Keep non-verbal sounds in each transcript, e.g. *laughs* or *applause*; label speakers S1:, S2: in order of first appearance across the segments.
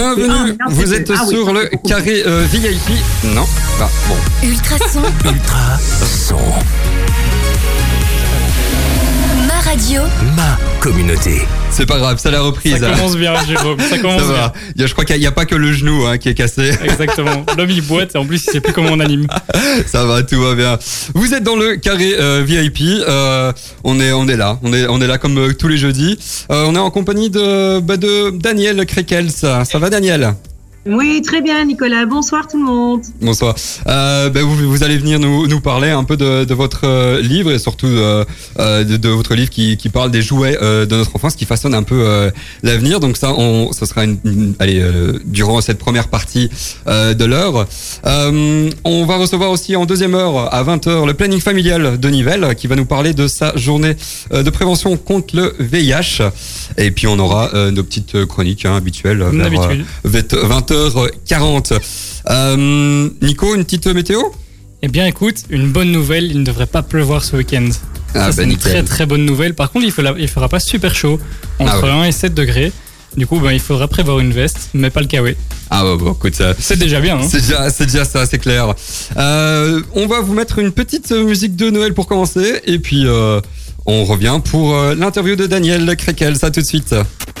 S1: Bienvenue,
S2: Ah, non,
S1: vous êtes.
S2: Ah
S1: sur le carré euh, VIP. Non, bah bon.
S3: Ultrason,
S4: Ultra son,
S3: ma radio,
S4: ma communauté.
S1: C'est pas grave, c'est la reprise.
S5: Ça commence bien, Jérôme. Ça *laughs*
S1: Ça
S5: commence bien.
S1: va. Il y a- je crois qu'il n'y a pas que le genou hein, qui est cassé.
S5: Exactement. L'homme il boite et en plus il sait plus comment on anime. *laughs*
S1: Ça va, tout va bien. Vous êtes dans le carré euh, VIP. euh, on est, on est là. On est, on est là comme euh, tous les jeudis. Euh, on est en compagnie de, bah, de Daniel Krekels. Ça va, Daniel?
S2: Oui, très bien, Nicolas. Bonsoir tout le monde.
S1: Bonsoir. Euh, ben, vous, vous allez venir nous, nous parler un peu de, de votre euh, livre et surtout euh, euh, de, de votre livre qui, qui parle des jouets euh, de notre enfance, qui façonne un peu euh, l'avenir. Donc ça, on, ce sera une, une- allez, euh, durant cette première partie euh, de l'heure. Euh, on va recevoir aussi en deuxième heure à 20h le planning familial de Nivelles qui va nous parler de sa journée euh, de prévention contre le VIH. Et puis on aura euh, nos petites chroniques hein, habituelles vers, euh,
S5: d'habitude.
S1: 20h40. Euh, Nico, une petite météo?
S5: Eh bien écoute, une bonne nouvelle, il ne devrait pas pleuvoir ce week-end.
S1: Ah,
S5: c'est
S1: bah,
S5: une
S1: nickel.
S5: très très bonne nouvelle. Par contre, il il fera pas super chaud, entre
S1: Ah ouais.
S5: 1 et 7 degrés. Du coup, ben, il faudra prévoir une veste, mais pas le kawaii.
S1: Ah bah, bon, écoute,
S5: C'est déjà bien. Hein
S1: c'est déjà, c'est déjà ça, c'est clair. Euh, on va vous mettre une petite musique de Noël pour commencer, et puis euh, on revient pour euh, l'interview de Daniel Krekel. Ça tout de suite.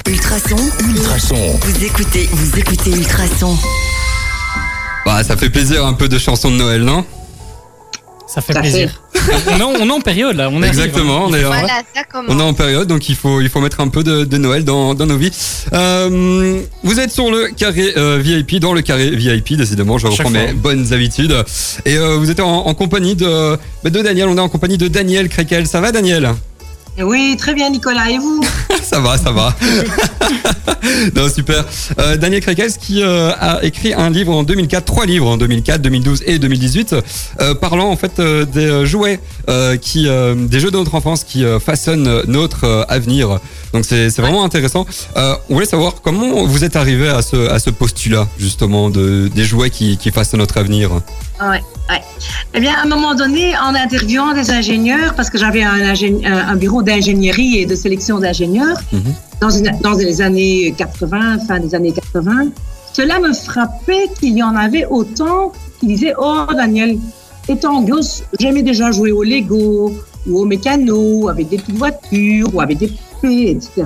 S3: Ultrason,
S4: Ultra son,
S3: vous écoutez, vous écoutez Ultrason.
S1: Bah, ça fait plaisir un peu de chansons de Noël, non?
S5: Ça fait
S2: Ça
S5: plaisir. on, est, en- on est en période là. On arrive,
S1: Exactement,
S5: hein.
S1: on est,
S6: Voilà, ça
S1: on est en période, donc il faut, il faut mettre un peu de, de Noël dans, dans nos vies. Euh, vous êtes sur le carré euh, VIP, dans le carré VIP, décidément, je reprends mes bonnes habitudes. Et euh, vous êtes en, en compagnie de, bah, de Daniel, on est en compagnie de Daniel Krekel. Ça va, Daniel?
S2: Oui, très bien, Nicolas. Et vous *laughs*
S1: Ça va, ça va. *laughs* non, super. Euh, Daniel Krekels qui euh, a écrit un livre en 2004, trois livres en 2004, 2012 et 2018, euh, parlant en fait des jouets, qui, des jeux de notre enfance qui façonnent notre avenir. Donc c'est vraiment intéressant. On voulait savoir comment vous êtes arrivé à ce, à ce postulat justement de, des jouets qui, qui façonnent notre avenir.
S2: Ouais, ouais. Eh bien, à un moment donné, en interviewant des ingénieurs, parce que j'avais un, un bureau d'ingénierie et de sélection d'ingénieurs
S1: Mhm.
S2: dans, une- dans les années 80, fin des années 80, cela me frappait qu'il y en avait autant qui disaient Oh, Daniel, étant gosse, j'aimais déjà jouer au Lego ou au mécano, avec des petites voitures ou avec des poupées, etc.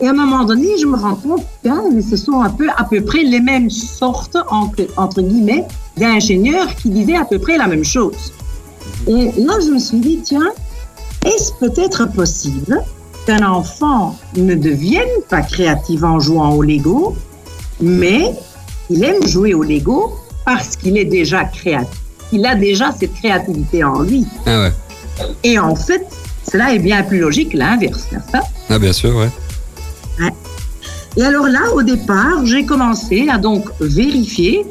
S2: Et à un moment donné, je me rends compte que ce sont un peu à peu près les mêmes sortes, entre, entre guillemets, d'ingénieurs qui disaient à peu près la même chose. Et là, je me suis dit, tiens, est-ce peut-être possible qu'un enfant ne devienne pas créatif en jouant au Lego, mais il aime jouer au Lego parce qu'il est déjà créatif. Il a déjà cette créativité en lui.
S1: Ah ouais.
S2: Et en fait, cela est bien plus logique que l'inverse, n'est-ce pas?
S1: Ah bien sûr, ouais.
S2: Et alors là, au départ, j'ai commencé à donc vérifier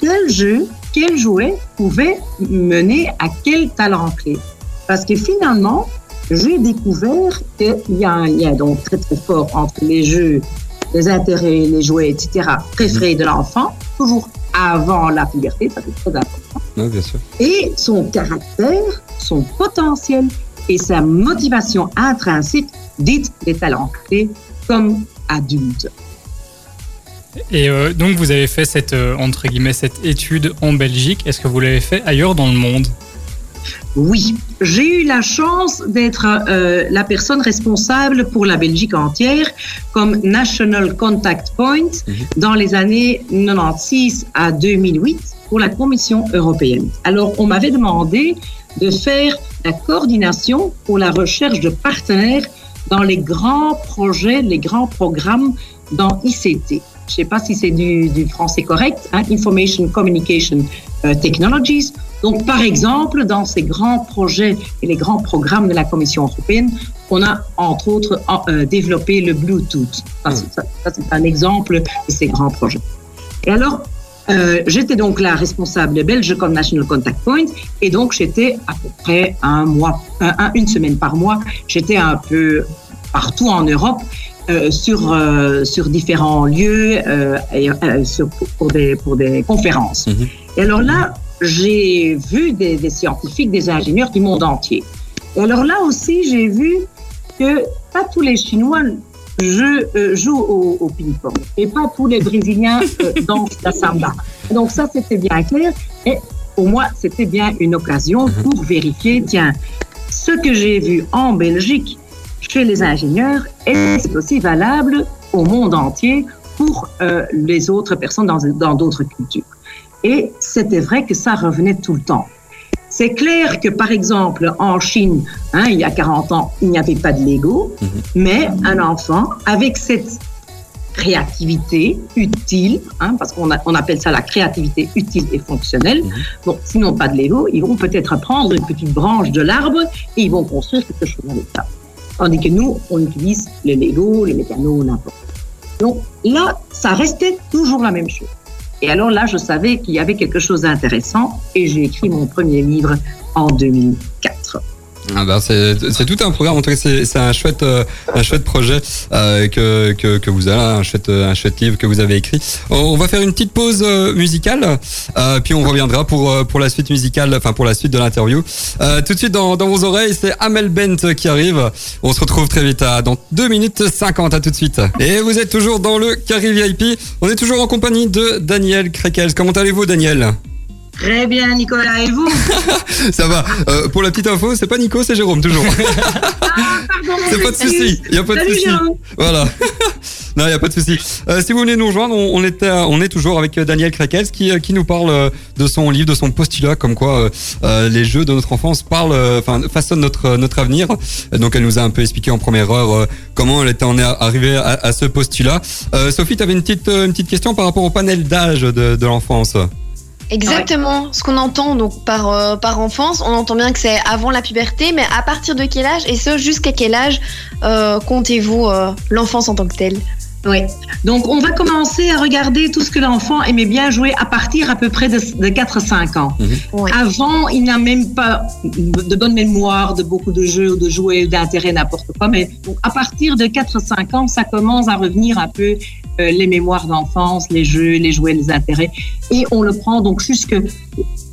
S2: quel jeu, quel jouet pouvait mener à quel talent clé. Parce que finalement, j'ai découvert qu'il y a un lien donc très très fort entre les jeux, les intérêts, les jouets, etc., préférés de l'enfant, toujours avant la puberté, ça c'est très important,
S1: Ouais, bien sûr.
S2: et son caractère, son potentiel et sa motivation intrinsèque, dite les talents clés, comme adulte.
S5: Et euh, donc vous avez fait cette euh, entre guillemets cette étude en Belgique. Est-ce que vous l'avez fait ailleurs dans le monde?
S2: Oui, j'ai eu la chance d'être euh, la personne responsable pour la Belgique entière comme National Contact Point
S1: Mhm.
S2: dans les années 96 à 2008 pour la Commission européenne. Alors, on m'avait demandé de faire la coordination pour la recherche de partenaires dans les grands projets, les grands programmes dans ICT. Je ne sais pas si c'est du, du français correct, hein, Information Communication euh, Technologies. Donc, par exemple, dans ces grands projets et les grands programmes de la Commission européenne, on a entre autres euh, développé le Bluetooth. Ça, c'est- ça, ça, c'est un exemple de ces grands projets. Et alors, euh, j'étais donc la responsable belge comme National Contact Point, et donc j'étais à peu près un mois, un- un- une semaine par mois, j'étais un peu partout en Europe euh, sur euh, sur différents lieux euh, et, sur, pour, des pour des conférences.
S1: Mhm.
S2: Et alors là, j'ai vu des, des scientifiques, des ingénieurs du monde entier. Et alors là aussi, j'ai vu que pas tous les Chinois je euh, joue au, au ping-pong et pas tous les Brésiliens *laughs* dansent la samba. Donc ça, c'était bien clair. Et pour moi, c'était bien une occasion pour vérifier, tiens, ce que j'ai vu en Belgique chez les ingénieurs, est c'est aussi valable au monde entier pour euh, les autres personnes dans d'autres cultures? Et c'était vrai que ça revenait tout le temps. C'est clair que, par exemple, en Chine, hein, il y a 40 ans, il n'y avait pas de Lego, mais un enfant, avec cette créativité utile, hein, parce qu'on on appelle ça la créativité utile et fonctionnelle. Bon, sinon pas de Lego, ils vont peut-être prendre une petite branche de l'arbre et ils vont construire quelque chose avec ça. Tandis que nous, on utilise les Lego, les mécanos, n'importe. Donc là, ça restait toujours la même chose. Et alors là, je savais qu'il y avait quelque chose d'intéressant et j'ai écrit mon premier livre en 2004.
S1: Ah bah, c'est tout un programme. En tout cas, c'est un chouette, euh, un chouette projet euh, que, que que vous avez, un chouette, euh, un chouette livre que vous avez écrit. On, va faire une petite pause musicale, puis on reviendra pour pour la suite musicale, enfin pour la suite de l'interview. Tout de suite dans dans vos oreilles, c'est Amel Bent qui arrive. On se retrouve très vite à dans 2 minutes 50 à tout de suite. Et vous êtes toujours dans le Carré VIP. On est toujours en compagnie de Daniel Krekels. Comment allez-vous, Daniel?
S2: Très bien, Nicolas, et vous *laughs*
S1: Ça va. Euh, pour la petite info, c'est pas Nico, c'est Jérôme toujours.
S2: Pardon, *laughs*
S1: C'est pas de souci, il y a pas de souci. Voilà. *laughs* non, il y a pas de souci. Euh, si vous voulez nous rejoindre, on, on est euh, on est toujours avec euh, Daniel Krakels qui qui nous parle de son livre, de son postulat, comme quoi euh, les jeux de notre enfance parlent, enfin façonnent notre notre avenir. Donc elle nous a un peu expliqué en première heure comment elle était en est arrivée à, à ce postulat. Sophie, tu avais une petite une petite question par rapport au panel d'âge de, de l'enfance.
S6: Exactement, ce qu'on entend donc par, euh, par enfance, on entend bien que c'est avant la puberté, mais à partir de quel âge et ce jusqu'à quel âge euh, comptez-vous euh, l'enfance en tant que telle?
S2: Oui. Donc, on va commencer à regarder tout ce que l'enfant aimait bien jouer à partir à peu près de, de 4-5 ans.
S6: Ouais.
S2: Avant, il n'a même pas de bonne mémoire de beaucoup de jeux ou de jouets ou d'intérêt, n'importe quoi. Mais donc, à partir de 4-5 ans, ça commence à revenir un peu euh, les mémoires d'enfance, les jeux, les jouets, les intérêts. Et on le prend donc jusque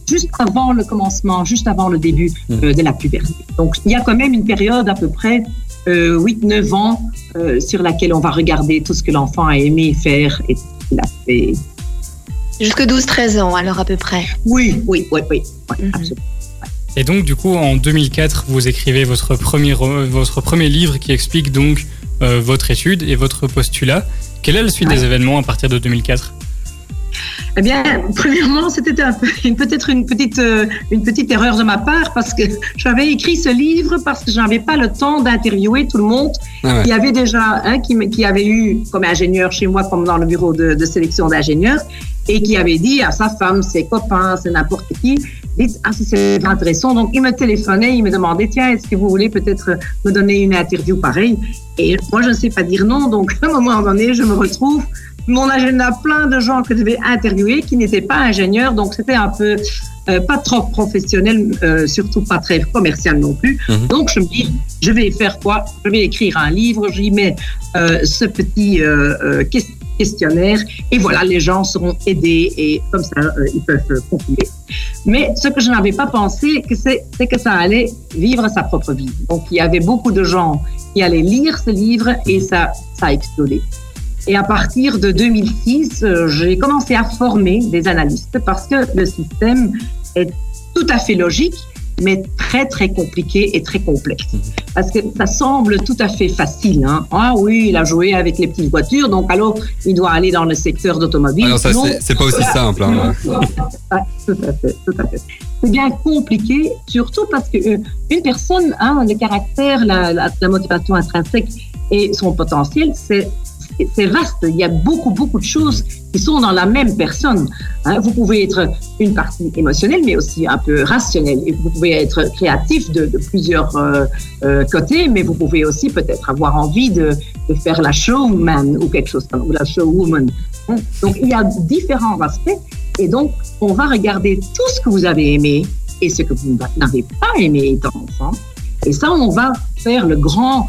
S2: juste avant le commencement, juste avant le début euh, de la puberté. Donc, il y a quand même une période à peu près euh, 8-9 ans euh, sur laquelle on va regarder tout ce que l'enfant a aimé faire et qu'il a fait.
S6: Jusque 12-13 ans, alors à peu près.
S2: Oui, oui, oui, oui, oui,
S6: Mhm.
S2: absolument.
S5: Et donc, du coup, en 2004, vous écrivez votre premier, re- votre premier livre qui explique donc euh, votre étude et votre postulat. Quelle est la suite
S2: Ouais.
S5: des événements à partir de 2004
S2: Eh bien, premièrement, c'était un peut-être une petite, euh, une petite erreur de ma part parce que j'avais écrit ce livre parce que j'avais pas le temps d'interviewer tout le monde.
S1: Ah ouais.
S2: Il y avait déjà un qui, qui avait eu comme ingénieur chez moi, comme dans le bureau de, de sélection d'ingénieurs, et qui avait dit à sa femme, ses copains, c'est n'importe qui, dites, ah, si c'est intéressant. Donc, il me téléphonait, il me demandait, tiens, est-ce que vous voulez peut-être me donner une interview pareille? Et moi, je ne sais pas dire non. Donc, à un moment donné, je me retrouve mon agenda plein de gens que je devais interviewer qui n'étaient pas ingénieurs, donc c'était un peu euh, pas trop professionnel, euh, surtout pas très commercial non plus.
S1: Mhm.
S2: Donc je me dis, je vais faire quoi? Je vais écrire un livre, j'y mets euh, ce petit ques- questionnaire et voilà, les gens seront aidés et comme ça, ils peuvent continuer. Mais ce que je n'avais pas pensé, c'est que ça allait vivre sa propre vie. Donc il y avait beaucoup de gens qui allaient lire ce livre et ça, ça a explosé. Et à partir de 2006, euh, j'ai commencé à former des analystes parce que le système est tout à fait logique, mais très très compliqué et très complexe. Parce que ça semble tout à fait facile. Hein. Ah oui, il a joué avec les petites voitures, donc alors il doit aller dans le secteur d'automobile.
S1: Alors ça,
S2: Non,
S1: c'est- c'est pas aussi simple. Hein. *laughs*
S2: ah, tout à fait, tout à fait. C'est bien compliqué, surtout parce que euh, une personne, hein, le caractère, la, la, la motivation intrinsèque et son potentiel, c'est c'est- vaste. Il y a beaucoup, beaucoup de choses qui sont dans la même personne. Hein. Vous pouvez être une partie émotionnelle, mais aussi un peu rationnelle. Et vous pouvez être créatif de, plusieurs euh, euh, côtés, mais vous pouvez aussi peut-être avoir envie de, de faire la showman ou quelque chose comme ou la showwoman. hein. Donc il y a différents aspects. Et donc, on va regarder tout ce que vous avez aimé et ce que vous n'avez pas aimé étant enfant. Et ça, on va faire le grand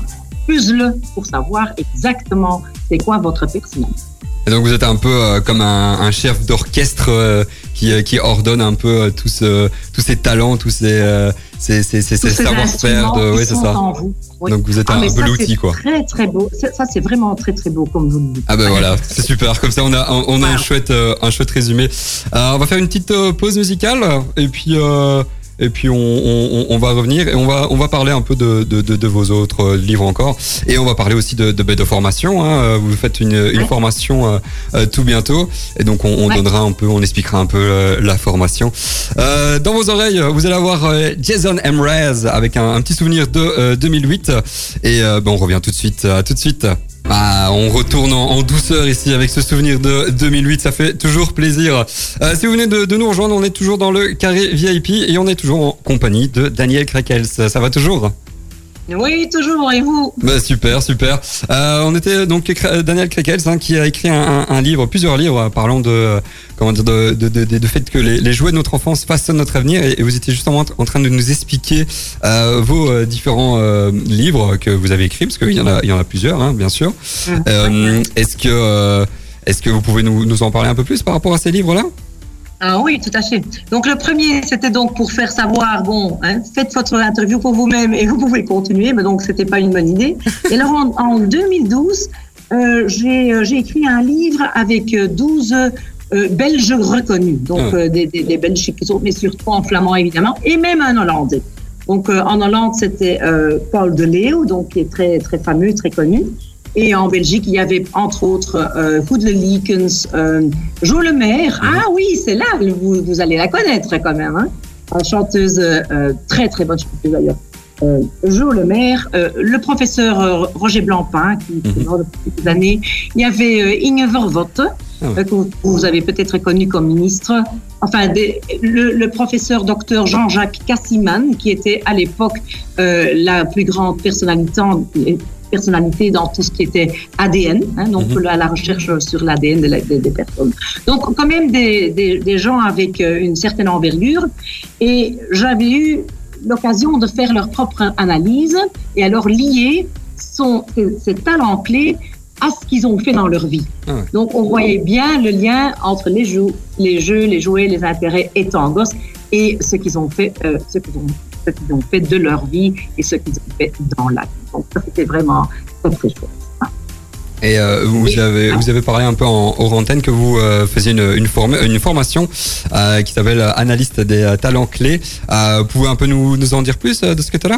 S2: puzzle pour savoir exactement c'est quoi votre personnalité.
S1: Et donc vous êtes un peu euh, comme un, un chef d'orchestre euh, qui, euh, qui ordonne un peu euh, tous, euh, tous ces talents, tous ces, euh,
S2: Tous
S1: c'est
S2: ces
S1: savoir-faire de c'est ça.
S2: vous. Oui.
S1: Donc vous êtes
S2: Ah,
S1: un peu l'outil quoi.
S2: Très très beau. Ça c'est vraiment très très beau comme vous le dites.
S1: Ah ben voilà, c'est super. Comme ça, on a, on on a un
S2: Voilà.
S1: chouette, euh, un chouette résumé. Euh, on va faire une petite euh, pause musicale et puis, euh, et puis on, on, on va revenir et on va, on va parler un peu de, de, de, de vos autres euh, livres encore et on va parler aussi de, de, de formation. Hein. Euh, Vous faites une, une
S2: Ouais.
S1: formation euh, euh, tout bientôt et donc on, on
S2: Ouais.
S1: donnera un peu, on expliquera un peu euh, la formation. Euh, dans vos oreilles, vous allez avoir Jason Mraz avec un, un petit souvenir de euh, 2008 et euh, ben, on revient tout de suite. À tout de suite. Ah, on retourne en, douceur ici avec ce souvenir de 2008, ça fait toujours plaisir. Euh, si vous venez de, nous rejoindre, on est toujours dans le carré VIP et on est toujours en compagnie de Daniel Krakels. Ça va toujours?
S2: Oui, toujours. Et vous
S1: bah, Super, super. Euh, on était donc Kra- Daniel Krakels hein, qui a écrit un, livre, plusieurs livres euh, parlant de euh, comment dire de, de, de, de- de fait que les, les jouets de notre enfance façonnent notre avenir et, et vous étiez justement en, train de nous expliquer euh, vos euh, différents euh, livres que vous avez écrits parce qu'il y en a il y en a plusieurs hein, bien sûr. Euh, Est-ce que euh, vous pouvez nous, nous en parler un peu plus par rapport à ces livres là
S2: Ah oui, tout à fait. Donc le premier, c'était donc pour faire savoir, bon, hein, faites votre interview pour vous-même et vous pouvez continuer, mais donc c'était pas une bonne idée. *laughs* Et alors en, en 2012, euh, j'ai euh, j'ai écrit un livre avec euh, 12 euh, Belges reconnus, donc
S1: Ah.
S2: euh, des, des, des Belges qui sont, mais surtout en flamand évidemment, et même un Hollandais. Donc euh, en Hollande, c'était euh, Paul de Leeuw, donc qui est très très fameux, très connu. Et en Belgique, il y avait entre autres euh, Goede Leekens, euh, Jo Le Maire. Ah oui, c'est là, vous, vous allez la connaître quand même. Hein. Une chanteuse, euh, très très bonne chanteuse d'ailleurs. Euh, Jo Le Maire, euh, le professeur euh, Roger Blancpain, qui est
S1: Mhm.
S2: mort depuis quelques années. Il y avait euh, Inge Vervotte,
S1: Ah ouais.
S2: euh, que vous, vous avez peut-être connu comme ministre. Enfin, des- le, le professeur docteur Jean-Jacques Cassiman, qui était à l'époque euh, la plus grande personnalité, personnalité dans tout ce qui était ADN, hein, donc
S1: Mhm.
S2: la, la recherche sur l'ADN de la- des, des personnes. Donc, quand même des, des, des gens avec euh, une certaine envergure. Et j'avais eu l'occasion de faire leur propre analyse et alors lier son, ces, ces talents clés à ce qu'ils ont fait dans leur vie.
S1: Ah ouais.
S2: Donc, on voyait bien le lien entre les jeux, les jeux, les jouets, les intérêts étant gosses et ce qu'ils ont fait, euh, ce qu'ils ont, ce qu'ils ont fait de leur vie et ce qu'ils ont fait dans la vie. Donc, ça, c'était vraiment très, très chouette.
S1: Et euh, vous avez vous avez parlé un peu en hors antenne que vous euh, faisiez une une, forme- une formation euh, qui s'appelle analyste des talents clés. Euh, vous pouvez un peu nous nous en dire plus de ce côté-là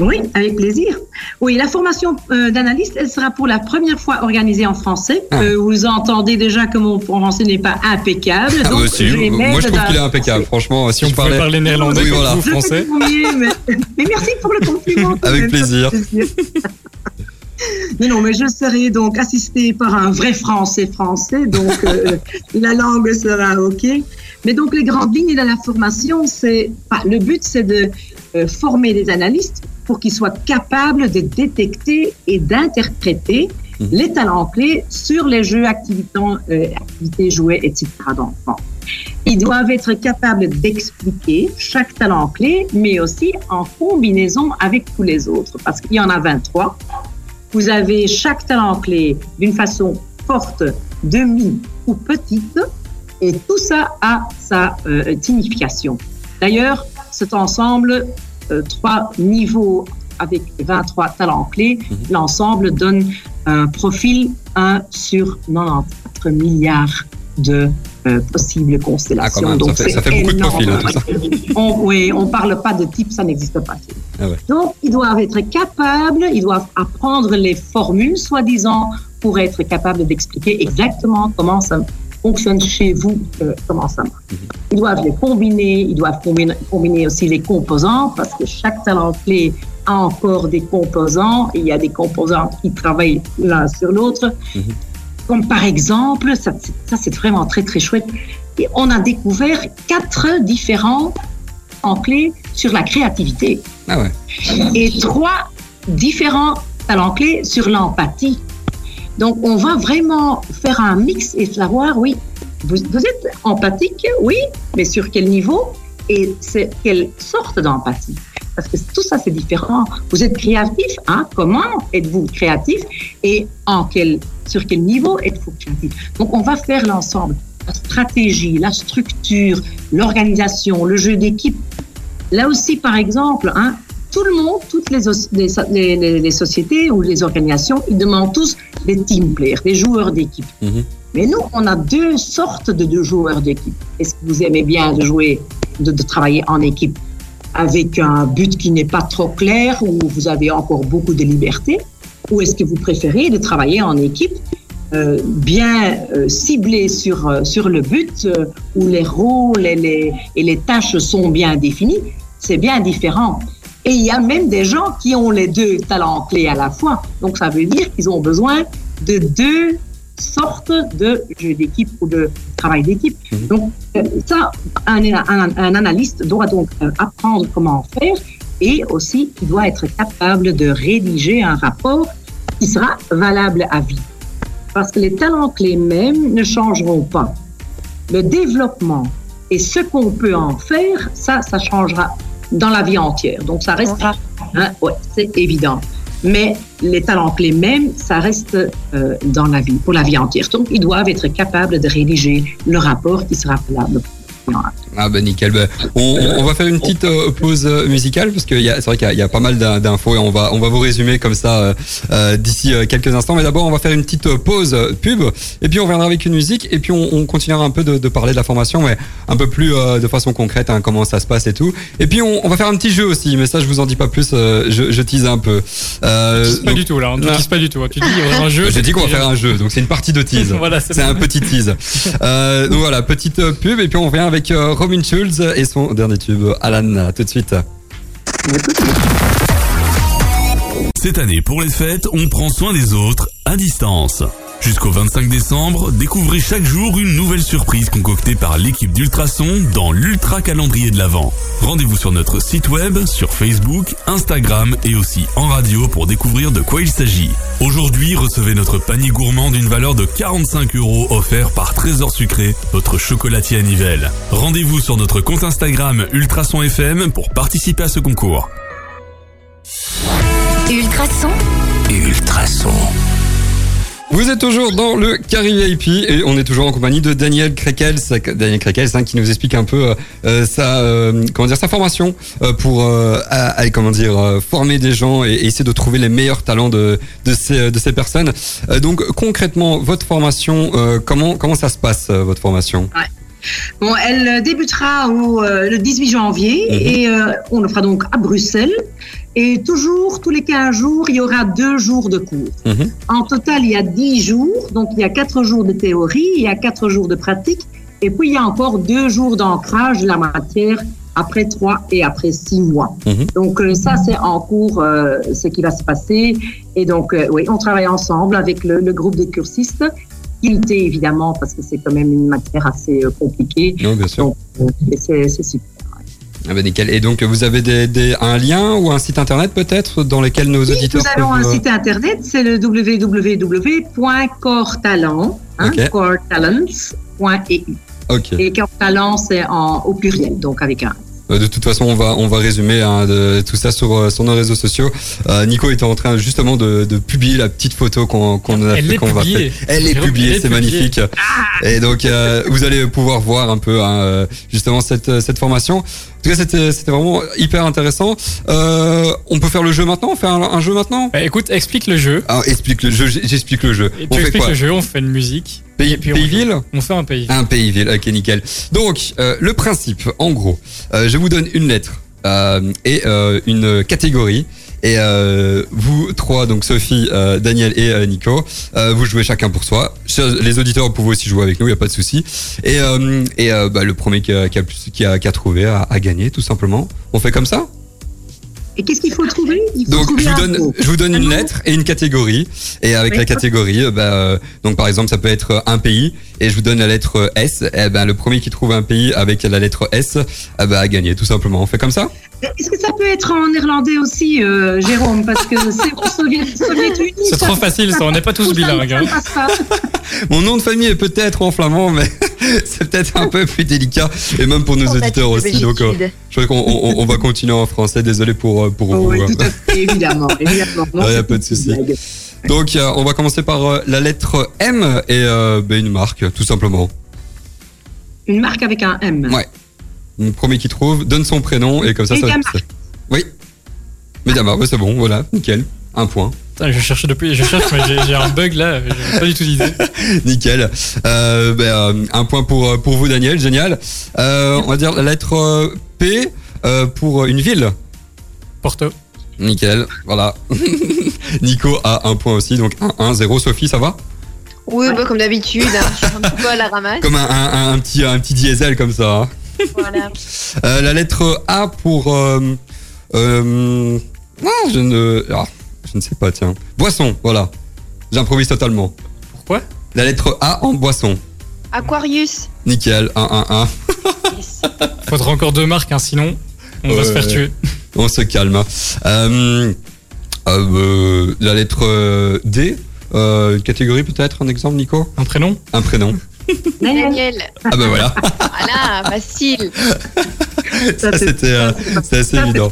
S2: Oui, avec plaisir. Oui, la formation euh, d'analyste, elle sera pour la première fois organisée en français.
S1: Ah.
S2: Euh, vous entendez déjà que mon français n'est pas impeccable.
S1: Ah,
S2: donc
S1: bah, si,
S2: je vais
S1: moi je trouve qu'il est
S2: le
S1: impeccable.
S2: français.
S1: Franchement, si on parlait
S5: parler néerlandais
S1: Oui, voilà.
S5: français.
S2: mieux, mais, *laughs* mais merci pour le compliment.
S1: Avec
S2: même,
S1: plaisir.
S2: Mais non, mais je serai donc assistée par un vrai français français, donc euh, *laughs* la langue sera OK. Mais donc les grandes lignes de la formation, c'est enfin, le but, c'est de euh, former des analystes pour qu'ils soient capables de détecter et d'interpréter
S1: Mhm.
S2: les talents clés sur les jeux, activités, euh, activités jouets, etc. d'enfants. Ils doivent être capables d'expliquer chaque talent clé, mais aussi en combinaison avec tous les autres, parce qu'il y en a 23. Vous avez chaque talent clé d'une façon forte, demi ou petite, et tout ça a sa euh, signification. D'ailleurs, cet ensemble, euh, trois niveaux avec 23 talents clés, l'ensemble donne un profil 1 sur 94 milliards de euh, possibles constellations.
S1: Ah, même, ça
S2: Donc,
S1: fait- ça fait beaucoup de profils, hein, tout ça. *laughs*
S2: On, oui, on parle pas de type, ça n'existe pas.
S1: Ah ouais.
S2: Donc, ils doivent être capables, ils doivent apprendre les formules, soi-disant, pour être capables d'expliquer exactement comment ça fonctionne chez vous, euh, comment ça marche?
S1: Mhm.
S2: Ils doivent les combiner, ils doivent combiner, combiner aussi les composants, parce que chaque talent clé a encore des composants, et il y a des composants qui travaillent l'un sur l'autre.
S1: Mhm.
S2: Comme par exemple, ça, c'est- ça c'est vraiment très très chouette, et on a découvert quatre différents en clés sur la créativité
S1: Ah ouais.
S2: et trois différents talents clés sur l'empathie. Donc, on va vraiment faire un mix et savoir, oui, vous, êtes empathique, oui, mais sur quel niveau et quelle sorte d'empathie Parce que tout ça, c'est différent. Vous êtes créatif, hein Comment êtes-vous créatif Et en quel, sur quel niveau êtes-vous créatif Donc, on va faire l'ensemble. La stratégie, la structure, l'organisation, le jeu d'équipe, Là aussi, par exemple, hein, tout le monde, toutes les, os- les, les- les- les sociétés ou les organisations, ils demandent tous des team players, des joueurs d'équipe.
S1: Mhm.
S2: Mais nous, on a deux sortes de, de joueurs d'équipe. Est-ce que vous aimez bien de jouer, de, de travailler en équipe avec un but qui n'est pas trop clair, où vous avez encore beaucoup de liberté? Ou est-ce que vous préférez de travailler en équipe euh, bien euh, ciblé sur, euh, sur le but, où les rôles et les, et les tâches sont bien définis? C'est bien différent. Et il y a même des gens qui ont les deux talents clés à la fois. Donc ça veut dire qu'ils ont besoin de deux sortes de jeux d'équipe ou de travail d'équipe.
S1: Mhm.
S2: Donc euh, ça, un, un, un analyste doit donc euh, apprendre comment faire et aussi il doit être capable de rédiger un rapport qui sera valable à vie. Parce que les talents clés mêmes ne changeront pas. Le développement et ce qu'on peut en faire, ça, ça changera dans la vie entière. Donc ça restera, hein, ouais, c'est évident. Mais les talents clés mêmes, ça reste euh, dans la vie, pour la vie entière. Donc ils doivent être capables de rédiger le rapport qui sera valable.
S1: Ah bah nickel. Bah, on, va faire une petite euh, pause euh, musicale parce que c'est vrai qu'il y, a- il y a pas mal d'in- d'infos et on va on va vous résumer comme ça euh, d'ici quelques instants. Mais d'abord on va faire une petite pause pub et puis on reviendra avec une musique et puis on, on continuera un peu de, de parler de la formation mais un peu plus euh, de façon concrète hein, comment ça se passe et tout. Et puis on, on va faire un petit jeu aussi mais ça je vous en dis pas plus. je, je tease un peu. Euh,
S5: Pas
S1: donc-
S5: du tout là, on ne tease pas du tout. hein. Tu dis il y aura un jeu. *laughs*
S1: J'ai dit qu'on va faire un jeu donc c'est une partie de tease. *laughs*
S5: Voilà, c'est
S1: un petit tease. Donc voilà, petite pub et puis on revient avec euh, Robin Schulz et son dernier tube Alan tout de suite.
S7: Cette année, pour les fêtes, on prend soin des autres à distance. Jusqu'au 25 décembre, découvrez chaque jour une nouvelle surprise concoctée par l'équipe d'Ultrason dans l'Ultra Calendrier de l'Avent. Rendez-vous sur notre site web, sur Facebook, Instagram et aussi en radio pour découvrir de quoi il s'agit. Aujourd'hui, recevez notre panier gourmand d'une valeur de 45 euros offert par Trésor Sucré, votre chocolatier à Nivelles. Rendez-vous sur notre compte Instagram Ultrason FM pour participer à ce concours.
S3: Ultrason.
S4: Ultrason.
S1: Vous êtes toujours dans le Carré VIP et on est toujours en compagnie de Daniel Krekels, Daniel Krekels hein, qui nous explique un peu euh, euh, sa euh, comment dire sa formation euh, pour euh, à- à- comment dire euh, former des gens et, essayer de trouver les meilleurs talents de de ces de ces personnes. Donc concrètement votre formation comment comment ça se passe votre formation?
S2: Bon, elle euh, débutera au, euh, le 18 janvier
S1: Mhm.
S2: et euh, on le fera donc à Bruxelles. Et toujours, tous les 15 jours, il y aura deux jours de cours.
S1: Mhm.
S2: En total, il y a 10 jours. Donc, il y a 4 jours de théorie, il y a 4 jours de pratique. Et puis, il y a encore deux jours d'ancrage de la matière après 3 et après 6 mois.
S1: Mhm.
S2: Donc, ça, c'est en cours euh, ce qui va se passer. Et donc, euh, oui, on travaille ensemble avec le, le groupe des cursistes. Évidemment, parce que c'est quand même une matière assez euh, compliquée.
S1: Non bien sûr.
S2: Donc, euh, c'est super.
S1: Ah bah nickel. Et donc vous avez des, des un lien ou un site internet peut-être dans lequel nos
S2: Oui,
S1: auditeurs
S2: nous avons un
S1: peuvent, euh,
S2: site internet, c'est le www.coretalent, hein,
S1: Ok.
S2: coretalents.eu.
S1: Ok.
S2: Et Coretalent, c'est en, au pluriel, donc avec un.
S1: Euh, De toute façon, on va on va résumer hein, de, tout ça sur euh, sur nos réseaux sociaux. Euh, Nico était en train justement de, de publier la petite photo qu'on qu'on a
S5: Elle
S1: fait, qu'on va faire. Elle est publiée,
S5: elle est
S1: c'est magnifique. Et donc euh, vous allez pouvoir voir un peu hein, justement cette cette formation. En tout cas, c'était vraiment hyper intéressant. Euh, on peut faire le jeu maintenant? On fait un, un jeu maintenant?
S5: Bah, écoute, explique le jeu.
S1: Ah, explique le jeu. J'explique le jeu.
S5: Et
S1: on
S5: tu
S1: fait
S5: expliques le jeu, on fait une musique.
S1: Pays,
S5: puis on
S1: pays-ville
S5: joue. On fait un pays.
S1: Un pays-ville, ok nickel. Donc euh, le principe, en gros, euh, je vous donne une lettre et une catégorie. Et euh, vous trois, donc Sophie, euh, Daniel et euh, Nico, euh, vous jouez chacun pour soi. Les auditeurs vous aussi jouer avec nous, il a pas de souci. Et, et bah, le premier qui a, qui trouvé a gagné, tout simplement. On fait comme ça?
S2: Et qu'est-ce qu'il faut trouver? Il faut
S1: donc
S2: trouver
S1: je vous donne,
S2: mot.
S1: je vous donne
S2: Un
S1: une lettre et une catégorie. Et avec
S2: Oui.
S1: la catégorie, euh, bah, euh, donc par exemple ça peut être un pays et je vous donne la lettre S. Et ben le premier qui trouve un pays avec la lettre S, eh ben, a gagné tout simplement. On fait comme ça?
S2: Est-ce que ça peut être en néerlandais aussi, euh, Jérôme? Parce que c'est Soviet *laughs* Uni.
S5: C'est trop facile, ça, on n'est pas tous bilingues, hein. *laughs*
S1: Mon nom de famille est peut-être en flamand, mais *laughs* c'est peut-être un peu plus délicat et même pour nos auditeurs aussi. Donc euh, je crois qu'on on, on va continuer en français. Désolé pour pour
S2: Oh,
S1: vous.
S2: oui,
S1: hein.
S2: tout à fait, évidemment. *laughs* évidemment. Non,
S1: a pas de souci. Donc on va commencer par euh, la lettre M et euh, ben, une marque tout simplement.
S2: Une marque avec un M.
S1: Ouais. Le premier qui trouve donne son prénom et comme ça, ça va
S2: Mediamarkt.
S1: être- Oui. Mediamarkt, ouais, c'est bon, voilà, nickel. Un point.
S5: Putain, je cherche depuis, je cherche, mais j'ai un bug là, j'ai pas du tout d'idée. *laughs*
S1: Nickel. Euh, ben, un point pour, pour vous, Daniel. Génial. Euh, on va dire la lettre P pour une ville.
S5: Porto.
S1: Nickel. Voilà. *laughs* Nico a un point aussi. Donc 1-1-0. Sophie, ça va?
S6: Oui, bah, comme d'habitude, hein, je suis un petit peu à la ramasse.
S1: Comme un, un- un petit, un petit diesel comme ça. hein.
S6: Voilà. *laughs*
S1: Euh, la lettre A pour... Euh, euh, ah, je, ne, ah, je ne sais pas, tiens. Boisson, voilà. J'improvise totalement.
S5: Pourquoi?
S1: La lettre A en boisson.
S6: Aquarius.
S1: Nickel. 1-1-1.
S6: Yes.
S5: Faudra encore deux marques, hein, sinon on va se faire tuer.
S1: On se calme. Euh, euh, euh, la lettre D, euh, une catégorie peut-être, un exemple, Nico?
S5: Un prénom?
S1: Un prénom. *laughs*
S2: Daniel.
S1: Ah ben voilà,
S6: Voilà, facile. *laughs*
S1: ça c'était euh, c'est assez évident.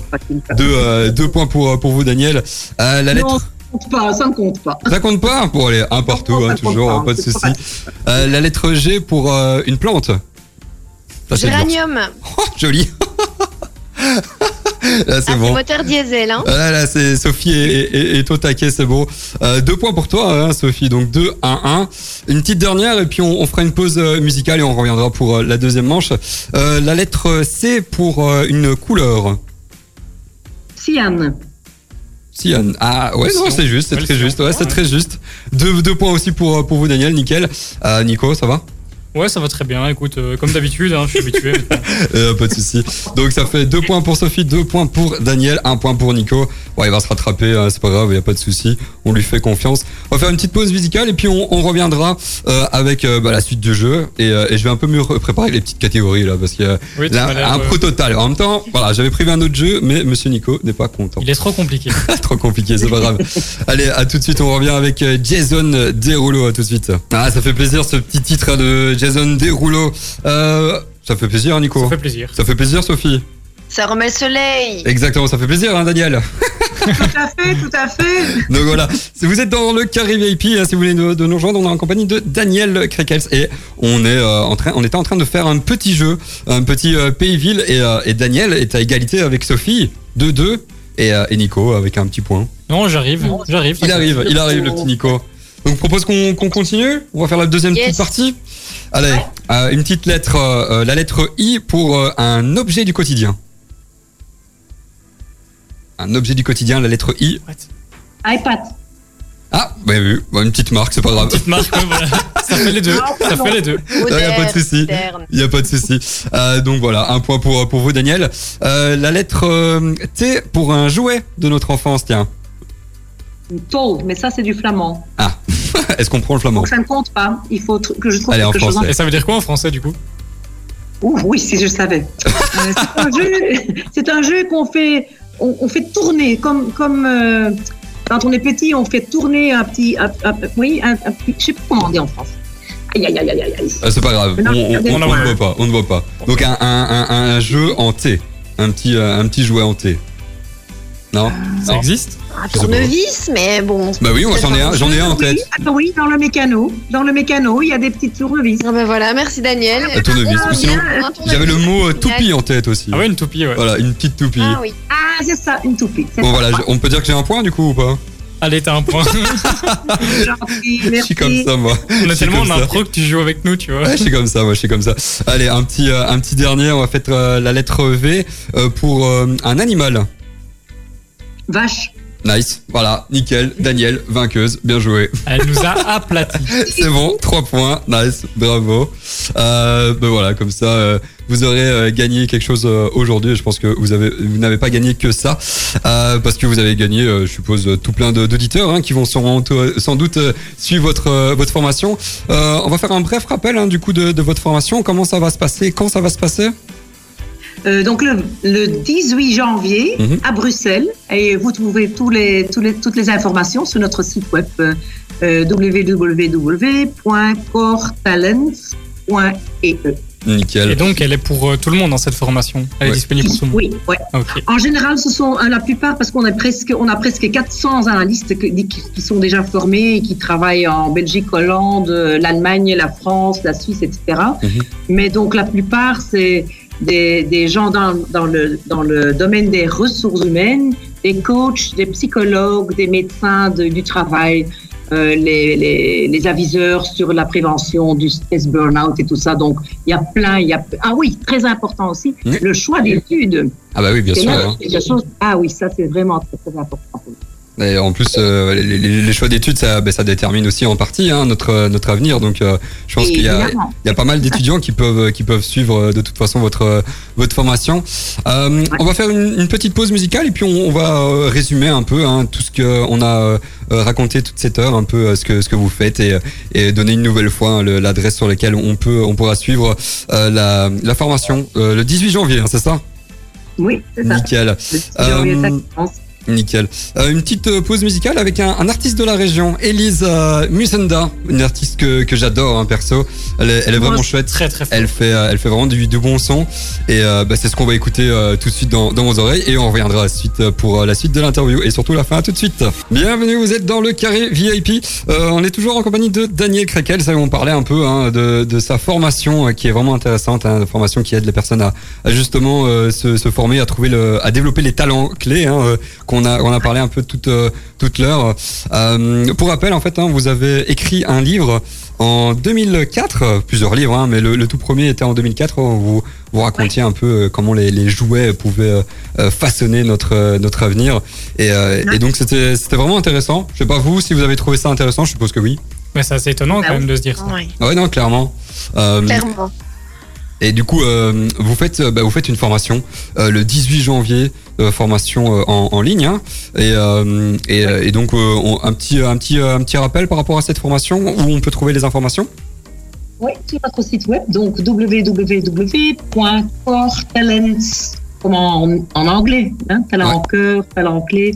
S1: Deux, euh, deux points pour, pour vous, Daniel. Euh, la
S2: Non,
S1: lettre.
S2: ça compte pas, ça ne compte pas.
S1: Ça compte pas? Bon allez, un partout,
S2: Non,
S1: hein, toujours,
S2: pas,
S1: pas de souci. Euh, la lettre G pour euh, une plante. Ça.
S6: Géranium. *laughs*
S1: Oh, joli. Là
S6: Ah,
S1: c'est
S6: c'est
S1: bon.
S6: moteur diesel, hein.
S1: Ah, là, c'est Sophie est au taquet, c'est beau. Euh, deux points pour toi, hein, Sophie. Donc 2 1 1. Une petite dernière et puis on, on fera une pause euh, musicale et on reviendra pour euh, la deuxième manche. Euh, la lettre C pour euh, une couleur.
S2: Cyan.
S1: Cyan. Ah ouais, non, c'est juste, c'est très juste. Ouais, c'est très juste. Deux, deux points aussi pour, pour vous, Daniel. Nickel. Euh, Nico, ça va?
S5: Ouais, ça va très bien. Écoute, euh, comme d'habitude, hein, je suis habitué. *laughs*
S1: Euh, Pas de souci. Donc ça fait deux points pour Sophie, deux points pour Daniel, un point pour Nico. Ouais, il va se rattraper, hein, c'est pas grave, il y a pas de souci. On lui fait confiance. On va faire une petite pause musicale et puis on, on reviendra euh, avec euh, bah, la suite du jeu et, et je vais un peu mieux préparer les petites catégories là parce que
S5: Oui,
S1: là un pro total. En même temps, voilà, j'avais prévu un autre jeu, mais Monsieur Nico n'est pas content.
S5: Il est trop compliqué. *laughs*
S1: Trop compliqué, c'est pas grave. *laughs* Allez, à tout de suite, on revient avec Jason Derulo, à tout de suite. Ah, ça fait plaisir ce petit titre de Jason Derulo. Euh, ça fait plaisir, Nico.
S5: Ça fait plaisir.
S1: Ça fait plaisir, Sophie.
S6: Ça remet le soleil.
S1: Exactement, ça fait plaisir, hein, Daniel.
S2: Tout à fait, tout à fait. *laughs*
S1: Donc voilà, si vous êtes dans le carré VIP, hein, si vous voulez nous, de nous rejoindre, on est en compagnie de Daniel Krekels et on est euh, en train, on était en train de faire un petit jeu, un petit euh, pays-ville et, euh, et Daniel est à égalité avec Sophie, 2-2 et, euh, et Nico avec un petit point.
S5: Non, j'arrive, j'arrive.
S1: Il arrive, il arrive le petit Nico. Donc je propose qu'on continue? On va faire la deuxième
S6: Yes.
S1: petite partie. Allez, euh, une petite lettre, euh, la lettre I pour euh, un objet du quotidien. Un objet du quotidien, la lettre I.
S2: iPad.
S1: Ah, bah oui, bah, une petite marque, c'est pas grave.
S5: Petite marque, ouais, voilà. *laughs* Ça fait les deux. Ça fait les deux.
S1: Il y a pas de souci. Il y a pas de souci. Euh, donc voilà, un point pour pour vous, Daniel. Euh, la lettre euh, T pour un jouet de notre enfance, tiens.
S2: Tôle, mais ça c'est du flamand.
S1: Ah, *laughs* est-ce qu'on prend le flamand
S2: Donc ça ne compte pas. Il faut que je trouve
S1: Allez, en
S2: quelque chose.
S1: français.
S5: Et ça veut dire quoi en français du coup?
S2: Ouh, oui, si je savais. *laughs* Euh, *laughs* c'est un jeu, qu'on fait, on, on fait tourner comme comme euh, quand on est petit, on fait tourner un petit, un- un- oui, un, un petit- je sais pas comment on dit en France. Aïe aïe aïe aïe aïe.
S1: Euh, C'est pas grave, on,
S2: Non,
S1: on,
S2: regardez
S1: on
S2: le
S1: ne voit pas, on ne voit pas. Donc un, un, un, un jeu en T, un petit euh, un petit jouet en T. Non?
S5: Ça
S1: Non.
S5: existe?
S6: Un
S1: pas.
S6: tournevis, mais bon.
S1: Bah oui, moi j'en ai un, j'en ai un en tête.
S2: ah oui, dans le mécano, dans le mécano, il y a des petites tournevis.
S6: Ah ben voilà, merci Daniel.
S1: Un tournevis.
S2: Ah,
S1: Ou sinon, j'avais le mot euh, toupie en tête aussi.
S5: Ah ouais, une toupie, ouais.
S1: Voilà, une petite toupie.
S6: Ah oui.
S2: Ah, c'est ça, une toupie.
S1: Bon
S2: ça.
S1: voilà, on peut dire que j'ai un point du coup ou pas?
S5: Allez, t'as un point. *laughs*
S2: Gentil,
S1: Je suis comme ça moi.
S5: On a tellement
S1: comme
S5: on a un
S1: ça.
S5: pro que tu joues avec nous, tu vois.
S1: Ouais, je suis comme ça, moi je suis comme ça. Allez, un petit euh, un petit dernier, on va faire euh, la lettre V euh, pour un animal.
S2: Vache.
S1: Nice, voilà, nickel, Daniel, vainqueuse, bien joué.
S5: Elle nous a *laughs* aplati.
S1: C'est bon, 3 points, nice, bravo. Euh, ben voilà, comme ça, euh, vous aurez euh, gagné quelque chose aujourd'hui. Je pense que vous avez, vous n'avez pas gagné que ça, parce que vous avez gagné, je suppose, tout plein d'auditeurs hein, qui vont sans, sans doute suivre votre votre formation. On va faire un bref rappel hein, du coup de, de votre formation. Comment ça va se passer? Quand ça va se passer?
S2: Euh, donc le, le 18 janvier
S1: Mhm.
S2: à Bruxelles et vous trouvez tous les, tous les, toutes les informations sur notre site web euh, euh, www.coretalents.ee.
S1: Nickel.
S5: Et donc, elle est pour euh, tout le monde dans cette formation? Elle est disponible pour tout le monde?
S2: Oui, ouais. En général, ce sont euh, la plupart parce qu'on a presque, on a presque 400 analystes que- qui, sont déjà formés et qui travaillent en Belgique, Hollande, l'Allemagne, la France, la Suisse, etc.
S1: Mhm.
S2: Mais donc la plupart, c'est des, des gens dans, dans, le, dans le domaine des ressources humaines, des coachs, des psychologues, des médecins de- du travail, euh, les, les, les aviseurs sur la prévention du stress burn-out et tout ça. Donc, il y a plein, il y a... Ah oui, très important aussi, le choix d'études.
S1: Ah bah oui, bien sûr.
S2: là,
S1: hein.
S2: chose- Ah oui, ça c'est vraiment très, très important.
S1: Et en plus, euh, les, choix d'études, ça, ben, ça détermine aussi en partie hein, notre notre avenir. Donc, euh, je pense qu'il y y a pas mal d'étudiants qui peuvent qui peuvent suivre euh, de toute façon votre euh, votre formation. Euh, On va faire une, une petite pause musicale et puis on, on va euh, résumer un peu hein, tout ce que on a euh, euh, raconté toute cette heure, un peu euh, ce que ce que vous faites et, et donner une nouvelle fois hein, l'adresse sur laquelle on peut on pourra suivre euh, la la formation euh, le 18 janvier, hein, c'est ça?
S2: Oui, c'est ça.
S1: Nickel.
S2: Le petit janvier, ça
S1: Euh,
S2: commence.
S1: Nickel. Euh, une petite euh, pause musicale avec un, un artiste de la région, Elise euh, Musenda, une artiste que, que j'adore hein, perso. Elle est, elle est vraiment chouette.
S5: Très très fort.
S1: Elle fait, euh, elle fait vraiment du, du bon son et euh, bah, c'est ce qu'on va écouter euh, tout de suite dans, dans vos oreilles et on reviendra ensuite euh, pour la suite de l'interview et surtout la fin. À tout de suite. Bienvenue, vous êtes dans le carré VIP. Euh, on est toujours en compagnie de Daniel Krekel. Ça, on parlait un peu hein, de, de sa formation qui est vraiment intéressante, hein, une formation qui aide les personnes à, à justement euh, se, se former, à trouver le, à développer les talents clés hein, euh, qu'on a, on a parlé un peu toute euh, toute l'heure. Euh, pour rappel, en fait, hein, vous avez écrit un livre en 2004, euh, plusieurs livres, hein, mais le, le tout premier était en 2004. où Vous vous racontiez un peu euh, comment les, les jouets pouvaient façonner notre notre avenir. Et, euh, et donc c'était c'était vraiment intéressant. Je sais pas vous si vous avez trouvé ça intéressant. Je suppose que oui.
S5: Mais c'est assez étonnant
S2: Ah
S5: quand
S2: oui.
S5: même de se dire ça.
S6: Ouais,
S1: Ouais non clairement. Euh,
S6: clairement.
S1: Et du coup, euh, vous faites, euh, bah, vous faites une formation euh, le 18 janvier, euh, formation en, en ligne. hein. et, et, et donc, on- un petit, un petit, un petit rappel par rapport à cette formation où on peut trouver les informations?
S2: Oui, sur notre site web, donc www.coretalents, comment en, en anglais, hein, talent
S1: Ouais.
S2: en cœur, talent clé,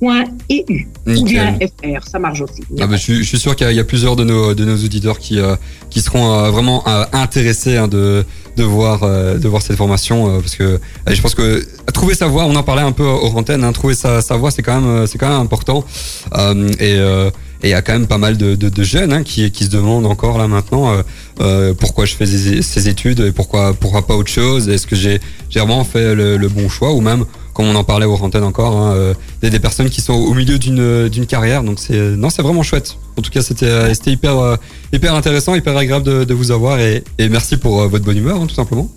S2: .eu, ou bien FR, ça marche aussi.
S1: Ah bah, je, suis- je suis sûr qu'il y, a- il y a plusieurs de nos, de nos auditeurs qui, euh, qui seront euh, vraiment euh, intéressés hein, de, de, voir, de voir cette formation parce que je pense que trouver sa voie, on en parlait un peu hors antenne, hein, trouver sa, sa voie c'est quand même c'est quand même important. Et et il y a quand même pas mal de, de, de jeunes hein, qui, qui se demandent encore là maintenant euh, euh, pourquoi je fais ces, ces études et pourquoi pourquoi pas autre chose? Est-ce que j'ai j'ai vraiment fait le, le bon choix ou même comme on en parlait hors antenne encore hein, euh, des, des personnes qui sont au milieu d'une d'une carrière. Donc c'est non c'est vraiment chouette. En tout cas c'était euh, c'était hyper euh, hyper intéressant hyper agréable de, de vous avoir et, et merci pour euh, votre bonne humeur hein, tout simplement.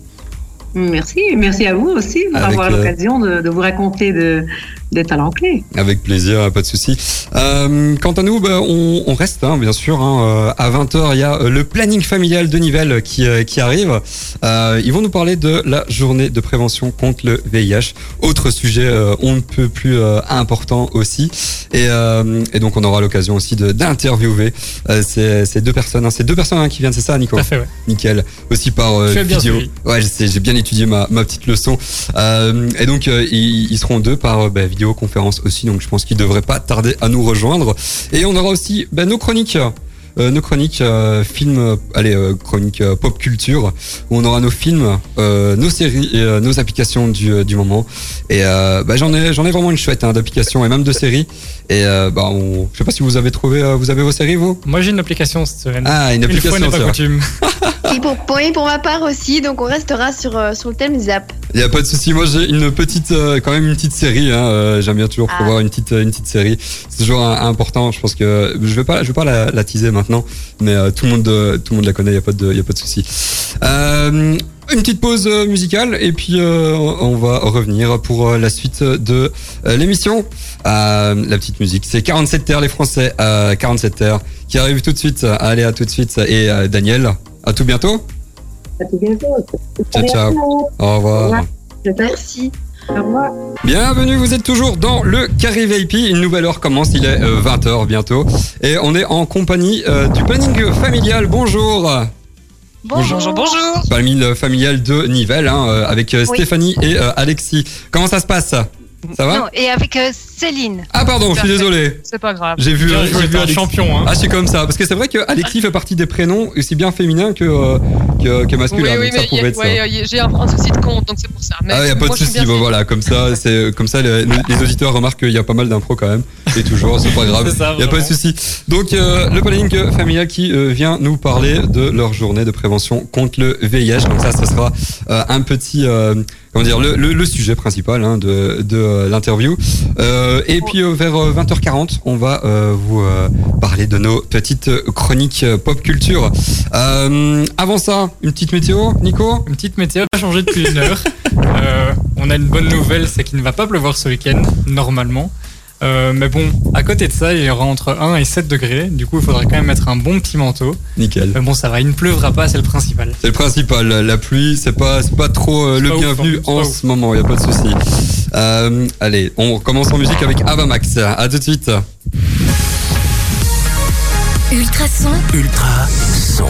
S2: Merci, merci à vous aussi pour
S1: Avec,
S2: avoir
S1: euh,
S2: l'occasion de, de vous raconter de, des talents clés.
S1: Avec plaisir, pas de souci. Euh, quant à nous, bah, on, on reste, hein, bien sûr. Hein, euh, à 20h, il y a euh, le planning familial de Nivelles qui, euh, qui arrive. Euh, ils vont nous parler de la journée de prévention contre le VIH. Autre sujet, euh, on ne peut plus euh, important aussi. Et, euh, et donc, on aura l'occasion aussi de- d'interviewer euh, ces, ces deux personnes. Hein, ces deux personnes hein, qui viennent, c'est ça, Nico?
S5: Tout à fait, ouais.
S1: Nickel. Aussi par euh, vidéo. Ouais, j'ai bien étudié ma, ma petite leçon. Euh, et donc, euh, ils, ils seront deux par euh, bah, vidéoconférence aussi. Donc, je pense qu'ils devraient pas tarder à nous rejoindre. Et on aura aussi nos chroniques. Euh, nos chroniques euh, films, allez, euh, chroniques euh, pop culture, où on aura nos films, euh, nos séries et euh, nos applications du, du moment. Et euh, bah, j'en ai, j'en ai vraiment une chouette hein, d'applications et même de séries. Et euh, bah, on, je sais pas si vous avez trouvé, euh, vous avez vos séries vous?
S5: Moi j'ai une application cette semaine.
S1: Ah, une
S5: Une fois
S1: application.
S5: n'est pas
S1: c'est vrai.
S5: coutume. *laughs*
S6: Et pour, pour, et pour ma part aussi, donc on restera sur, euh, sur le thème Zap.
S1: Il y a pas de souci. Moi, j'ai une petite, euh, quand même une petite série. Hein, euh, J'aime bien toujours
S6: Ah.
S1: prévoir une petite, une petite série. C'est toujours un- important. Je pense que je vais pas, je vais pas la, la teaser maintenant, mais euh, tout le monde, euh, tout le monde la connaît. Il y a pas de, il y a pas de souci. Euh, une petite pause musicale et puis on va revenir pour la suite de l'émission. La petite musique, c'est 47 terres les Français, euh, 47 terres qui arrive tout de suite. Allez à tout de suite et Daniel, à tout bientôt.
S2: À tout bientôt.
S1: Ciao ciao. Au revoir.
S6: Merci.
S2: Au revoir.
S1: Bienvenue, vous êtes toujours dans le Carré VIP. Une nouvelle heure commence, il est 20h bientôt. Et on est en compagnie euh, du planning familial. Bonjour.
S8: Bonjour, bonjour, bonjour.
S1: Planning familial de Nivelles hein, euh, avec euh,
S8: Oui.
S1: Stéphanie et euh, Alexis. Comment ça se passe? Ça va
S8: Non, et avec euh, Céline.
S1: Ah pardon, je suis désolé.
S8: C'est pas grave.
S1: J'ai vu,
S5: Bien
S1: euh,
S5: joué,
S1: j'ai vu
S5: t'es un
S1: Alexis.
S5: champion. Hein.
S1: Ah, c'est comme ça. Parce que c'est vrai que Alexis fait partie des prénoms aussi bien féminins que, euh, que, que masculin.
S9: oui, oui,
S1: donc ça
S9: mais
S1: pouvait
S9: y a-
S1: être ça.
S9: ouais, y a- j'ai un, un souci de compte, donc c'est pour ça. Mais
S1: Ah, y a pas de
S9: moi, je suis
S1: souci.
S9: bien
S1: Bon, voilà, comme ça, c'est comme ça, les, les auditeurs remarquent qu'il y a pas mal d'impro quand même. Et toujours, c'est pas grave. *laughs*
S5: C'est ça,
S1: Il y a pas de
S5: vraiment.
S1: souci. Donc, euh, le planning familial qui euh, vient nous parler de leur journée de prévention contre le VIH. Donc ça, ce sera euh, un petit, euh, comment dire, le, le, le sujet principal hein, de, de l'interview. Euh, et puis euh, vers euh, 20h40, on va euh, vous euh, parler de nos petites chroniques euh, pop culture. Euh, avant ça, une petite météo, Nico?
S5: Une petite météo a changé depuis une heure. Euh, on a une bonne nouvelle, c'est qu'il ne va pas pleuvoir ce week-end, normalement. Euh, mais bon, à côté de ça, il y aura entre 1 et 7 degrés. Du coup, il faudra quand même mettre un bon petit manteau.
S1: Nickel.
S5: Mais bon, ça va, il ne pleuvra pas, c'est le principal.
S1: C'est le principal. La pluie, c'est pas, c'est pas trop euh, le
S5: pas
S1: bienvenu
S5: hein,
S1: en ce moment. Il y a pas de souci. Euh, allez, on commence en musique avec Avamax. À tout de suite.
S3: Ultrason,
S4: Ultra son.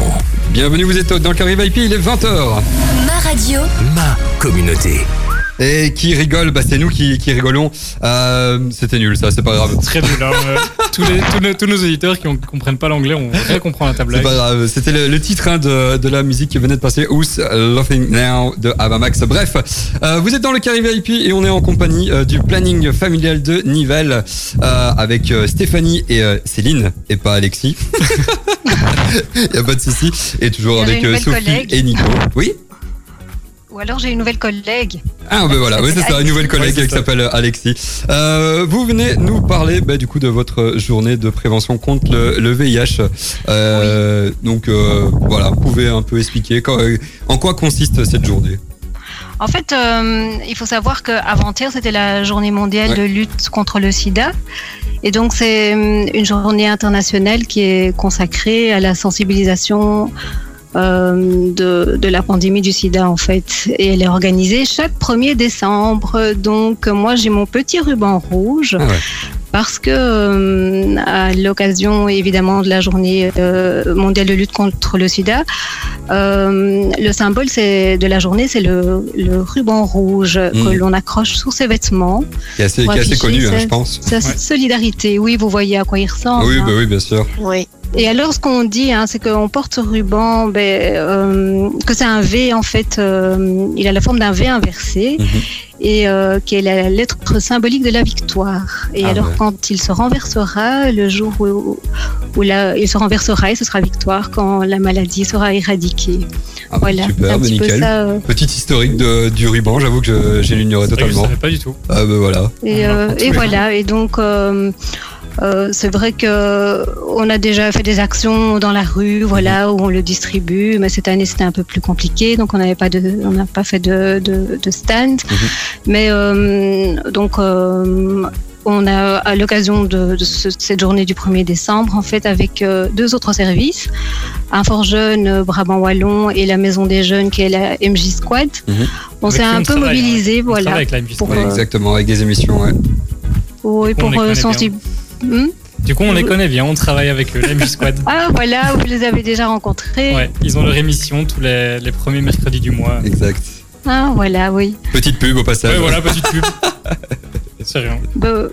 S1: Bienvenue, vous êtes dans le Carré VIP. Il est 20h.
S3: ma radio,
S4: Ma communauté.
S1: Et qui rigole Bah, c'est nous qui, qui rigolons. Euh, C'était nul, ça. C'est pas grave.
S5: Très nul, hein. Euh, tous, les, tous, nos, tous nos auditeurs qui ne comprennent pas l'anglais, on rien comprendre la table.
S1: C'est pas grave. C'était le, le titre hein, de, de la musique qui venait de passer. Who's Laughing Now de Avamax. Bref, euh, vous êtes dans le Carré VIP et on est en compagnie euh, du planning familial de Nivelles euh, avec euh, Stéphanie et euh, Céline et pas Alexis. Il *laughs* y a pas de souci. Et toujours avec euh, Sophie
S8: collègue.
S1: et Nico. Oui.
S8: Ou alors j'ai une nouvelle collègue.
S1: Ah ben voilà, oui, c'est ça, une nouvelle collègue
S5: Ouais,
S1: qui s'appelle Alexis. Euh, vous venez nous parler bah, du coup de votre journée de prévention contre le, le VIH. Euh, Donc euh, voilà, vous pouvez un peu expliquer quand- en quoi consiste cette journée?
S8: En fait, euh, il faut savoir qu'avant-hier, c'était la journée mondiale
S1: Ouais.
S8: de lutte contre le sida. Et donc, c'est une journée internationale qui est consacrée à la sensibilisation euh, de, de la pandémie du sida, en fait. Et elle est organisée chaque 1er décembre. Donc, moi, j'ai mon petit ruban rouge.
S1: Ah.
S8: Parce que, euh, à l'occasion évidemment de la journée euh, mondiale de lutte contre le sida, euh, le symbole c'est de la journée, c'est le, le ruban rouge que
S1: Mhm.
S8: l'on accroche sur ses vêtements.
S1: Qui est assez,
S8: Pour
S1: qui est assez
S8: afficher
S1: connu, hein, je pense.
S8: Sa solidarité, oui, vous voyez à quoi il ressemble.
S1: Oui,
S8: hein.
S1: bah oui, bien sûr.
S6: Oui.
S8: Et alors, ce qu'on dit, hein, c'est qu'on porte ce ruban, ben, euh, que c'est un V, en fait, euh, il a la forme d'un V inversé,
S1: Mhm.
S8: Et euh, qui est la lettre symbolique de la victoire. Et
S1: Ah
S8: alors,
S1: ouais.
S8: quand il se renversera, le jour où, où la- il se renversera, et ce sera victoire quand la maladie sera éradiquée.
S1: Ah, bah,
S8: voilà,
S1: super,
S8: un
S1: bah,
S8: petit peu
S1: nickel.
S8: ça. euh,
S1: Petite historique de, du ruban, j'avoue que je, j'ai l'ignoré
S5: C'est vrai que Je
S1: totalement.
S5: savais pas du tout.
S1: Ah bah voilà.
S8: Et,
S5: en
S8: euh, et voilà. Et donc, euh, euh, c'est vrai que on a déjà fait des actions dans la rue, voilà, où on le distribue. Mais cette année, c'était un peu plus compliqué, donc on n'avait pas de, on n'a pas fait de, de, de stand. Mais euh, donc. euh, on a, à l'occasion de, de ce- cette journée du 1er décembre, en fait, avec euh, deux autres services, un fort jeune euh, Brabant Wallon et la Maison des Jeunes qui est la MJ Squad.
S1: Mhm.
S8: On
S5: Avec
S8: s'est un
S5: on
S8: peu mobilisé,
S5: On
S8: voilà,
S5: avec la MJ
S8: Pour,
S1: Ouais,
S8: euh,
S1: exactement, avec des émissions, ouais.
S8: oui,
S5: On
S8: pour
S5: les
S8: sensibiliser.
S5: Du coup, on les connaît bien, on travaille avec eux, la Squad. *laughs*
S8: Ah voilà, vous les avez déjà rencontrés.
S5: Ouais, ils ont leur émission tous les, les premiers mercredis du mois.
S1: Exact.
S8: Ah voilà, oui.
S1: Petite pub au passage.
S5: Ouais, voilà, petite pub. *laughs* C'est rien.
S8: Bah, euh,